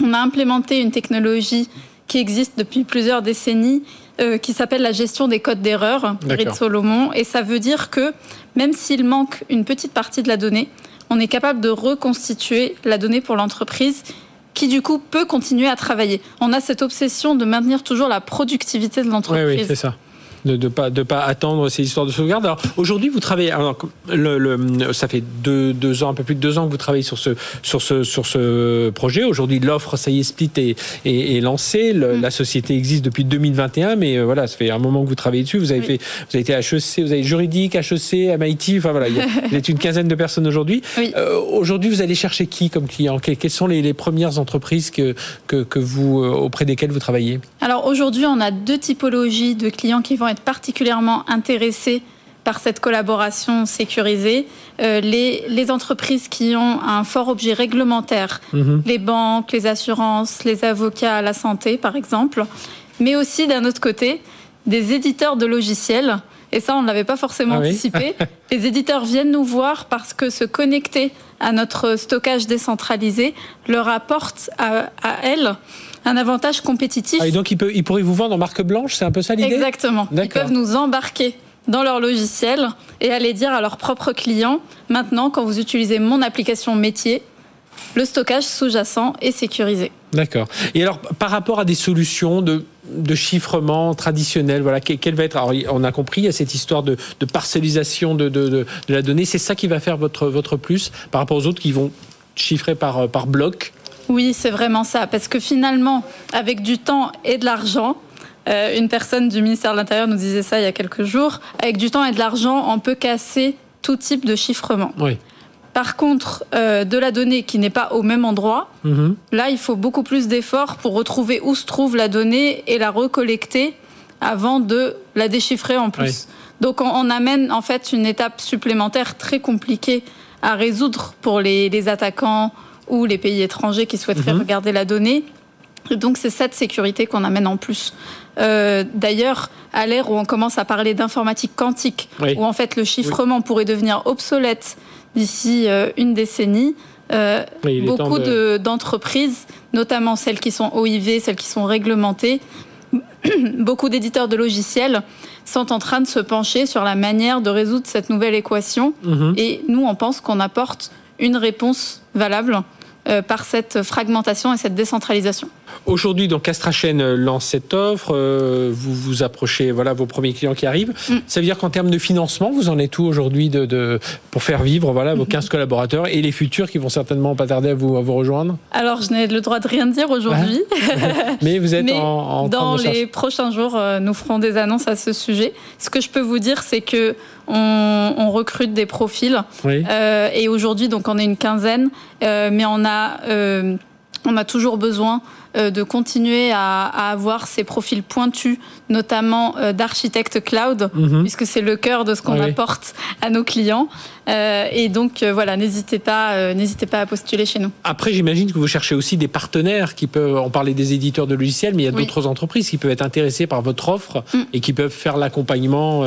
on a implémenté une technologie qui existe depuis plusieurs décennies, euh, qui s'appelle la gestion des codes d'erreur, de Solomon. Et ça veut dire que même s'il manque une petite partie de la donnée, on est capable de reconstituer la donnée pour l'entreprise qui du coup peut continuer à travailler. On a cette obsession de maintenir toujours la productivité de l'entreprise. Oui, oui c'est ça de ne pas, de pas attendre ces histoires de sauvegarde. Alors aujourd'hui, vous travaillez, alors, le, ça fait deux, deux, ans, un peu plus de deux ans que vous travaillez sur ce, sur ce, sur ce projet. Aujourd'hui, l'offre, ça y est, Split est, est, lancée. Mm. La société existe depuis 2021, mais euh, voilà, ça fait un moment que vous travaillez dessus. Vous avez, fait, vous avez été HEC, vous avez juridique, HEC, MIT, enfin voilà, il y a, vous êtes une quinzaine de personnes aujourd'hui. Euh, aujourd'hui, vous allez chercher qui comme client? Quelles sont les, les premières entreprises que, que, que vous, euh, auprès desquelles vous travaillez? Alors aujourd'hui, on a deux typologies de clients qui vont être particulièrement intéressés par cette collaboration sécurisée, euh, les, les, entreprises qui ont un fort objet réglementaire, mhm. les banques, les assurances, les avocats, la santé par exemple, mais aussi d'un autre côté, des éditeurs de logiciels. Et ça, on ne l'avait pas forcément ah anticipé. Les éditeurs viennent nous voir parce que se connecter à notre stockage décentralisé leur apporte à, à elles un avantage compétitif. Ah, et donc, ils, pourraient vous vendre en marque blanche, c'est un peu ça l'idée? Exactement. Ils peuvent nous embarquer dans leur logiciel et aller dire à leurs propres clients, maintenant, quand vous utilisez mon application métier, le stockage sous-jacent est sécurisé. D'accord. Et alors, par rapport à des solutions de, chiffrement traditionnelles, voilà, quelle va être alors, On a compris, il y a cette histoire de, parcellisation de, de, la donnée. C'est ça qui va faire votre, votre plus par rapport aux autres qui vont chiffrer par, par bloc? Oui, c'est vraiment ça. Parce que finalement, avec du temps et de l'argent, euh, une personne du ministère de l'Intérieur nous disait ça il y a quelques jours, avec du temps et de l'argent, on peut casser tout type de chiffrement. Oui. Par contre, euh, de la donnée qui n'est pas au même endroit, mhm. là, il faut beaucoup plus d'efforts pour retrouver où se trouve la donnée et la recollecter avant de la déchiffrer en plus. Donc, on, amène en fait une étape supplémentaire très compliquée à résoudre pour les, les attaquants, ou les pays étrangers qui souhaiteraient mhm. regarder la donnée. Donc c'est cette sécurité qu'on amène en plus. Euh, d'ailleurs, à l'ère où on commence à parler d'informatique quantique, où en fait le chiffrement pourrait devenir obsolète d'ici euh, une décennie, euh, beaucoup d'entreprises, notamment celles qui sont OIV, celles qui sont réglementées, beaucoup d'éditeurs de logiciels sont en train de se pencher sur la manière de résoudre cette nouvelle équation. Mhm. Et nous, on pense qu'on apporte une réponse valable par cette fragmentation et cette décentralisation. Aujourd'hui, donc AstraChain euh, lance cette offre, euh, vous vous approchez, voilà, vos premiers clients qui arrivent. Mm. Ça veut dire qu'en termes de financement, vous en êtes où aujourd'hui de, pour faire vivre voilà, vos 15 mm-hmm. collaborateurs et les futurs qui vont certainement pas tarder à vous, à vous rejoindre? Alors, je n'ai le droit de rien dire aujourd'hui. Mais vous êtes en, Dans les prochains jours, nous ferons des annonces à ce sujet. Ce que je peux vous dire, c'est que on, recrute des profils. Euh, et aujourd'hui, donc, on est une quinzaine, euh, mais on a, euh, on a toujours besoin de continuer à, avoir ces profils pointus, notamment d'architectes cloud, mhm. puisque c'est le cœur de ce qu'on apporte à nos clients. Euh, et donc euh, voilà, n'hésitez pas, euh, n'hésitez pas à postuler chez nous. Après, j'imagine que vous cherchez aussi des partenaires qui peuvent. On parlait des éditeurs de logiciels, mais il y a d'autres entreprises qui peuvent être intéressées par votre offre mm. et qui peuvent faire l'accompagnement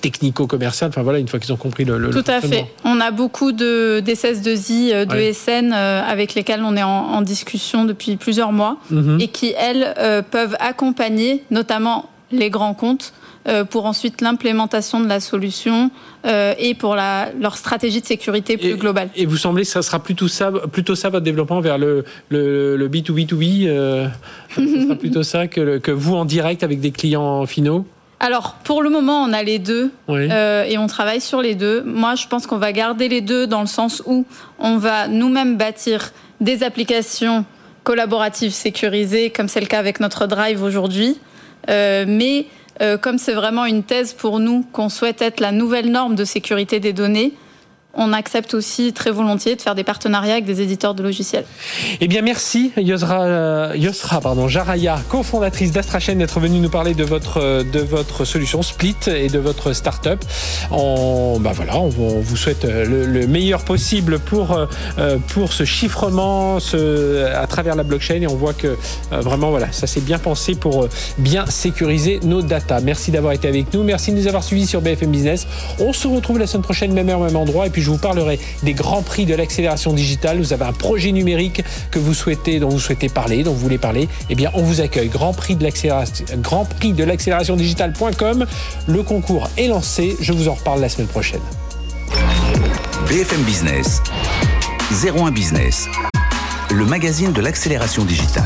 technico-commercial. Enfin voilà, une fois qu'ils ont compris le. Tout à fait. On a beaucoup de d'SS2I, de SN avec lesquels on est en, discussion depuis plusieurs mois mm-hmm. et qui elles peuvent accompagner, notamment les grands comptes pour ensuite l'implémentation de la solution et pour la, leur stratégie de sécurité plus globale. Et vous semblez que ça sera plutôt ça, plutôt ça votre développement vers le, le, le B2B2B Ce sera plutôt ça que, que vous en direct avec des clients finaux? Alors, pour le moment, on a les deux euh, et on travaille sur les deux. Moi, je pense qu'on va garder les deux dans le sens où on va nous-mêmes bâtir des applications collaboratives sécurisées, comme c'est le cas avec notre Drive aujourd'hui. Euh, mais euh, comme c'est vraiment une thèse pour nous qu'on souhaite être la nouvelle norme de sécurité des données, on accepte aussi très volontiers de faire des partenariats avec des éditeurs de logiciels. Eh bien, merci Yosra, Yosra pardon, Jaraya, cofondatrice d'Astrachain, d'être venue nous parler de votre, de votre solution Split et de votre start-up. On, bah voilà, on, vous souhaite le, meilleur possible pour, euh, pour ce chiffrement à travers la blockchain et on voit que euh, vraiment, voilà, ça s'est bien pensé pour euh, bien sécuriser nos datas. Merci d'avoir été avec nous. Merci de nous avoir suivis sur BFM Business. On se retrouve la semaine prochaine, même heure, même endroit. Et je vous parlerai des grands prix de l'accélération digitale. Vous avez un projet numérique que vous souhaitez, dont vous souhaitez parler, dont vous voulez parler. Eh bien, on vous accueille. Grand prix de l'accélération, grand prix de l'accélération digitale.com. Le concours est lancé. Je vous en reparle la semaine prochaine. BFM Business, 01 Business, le magazine de l'accélération digitale.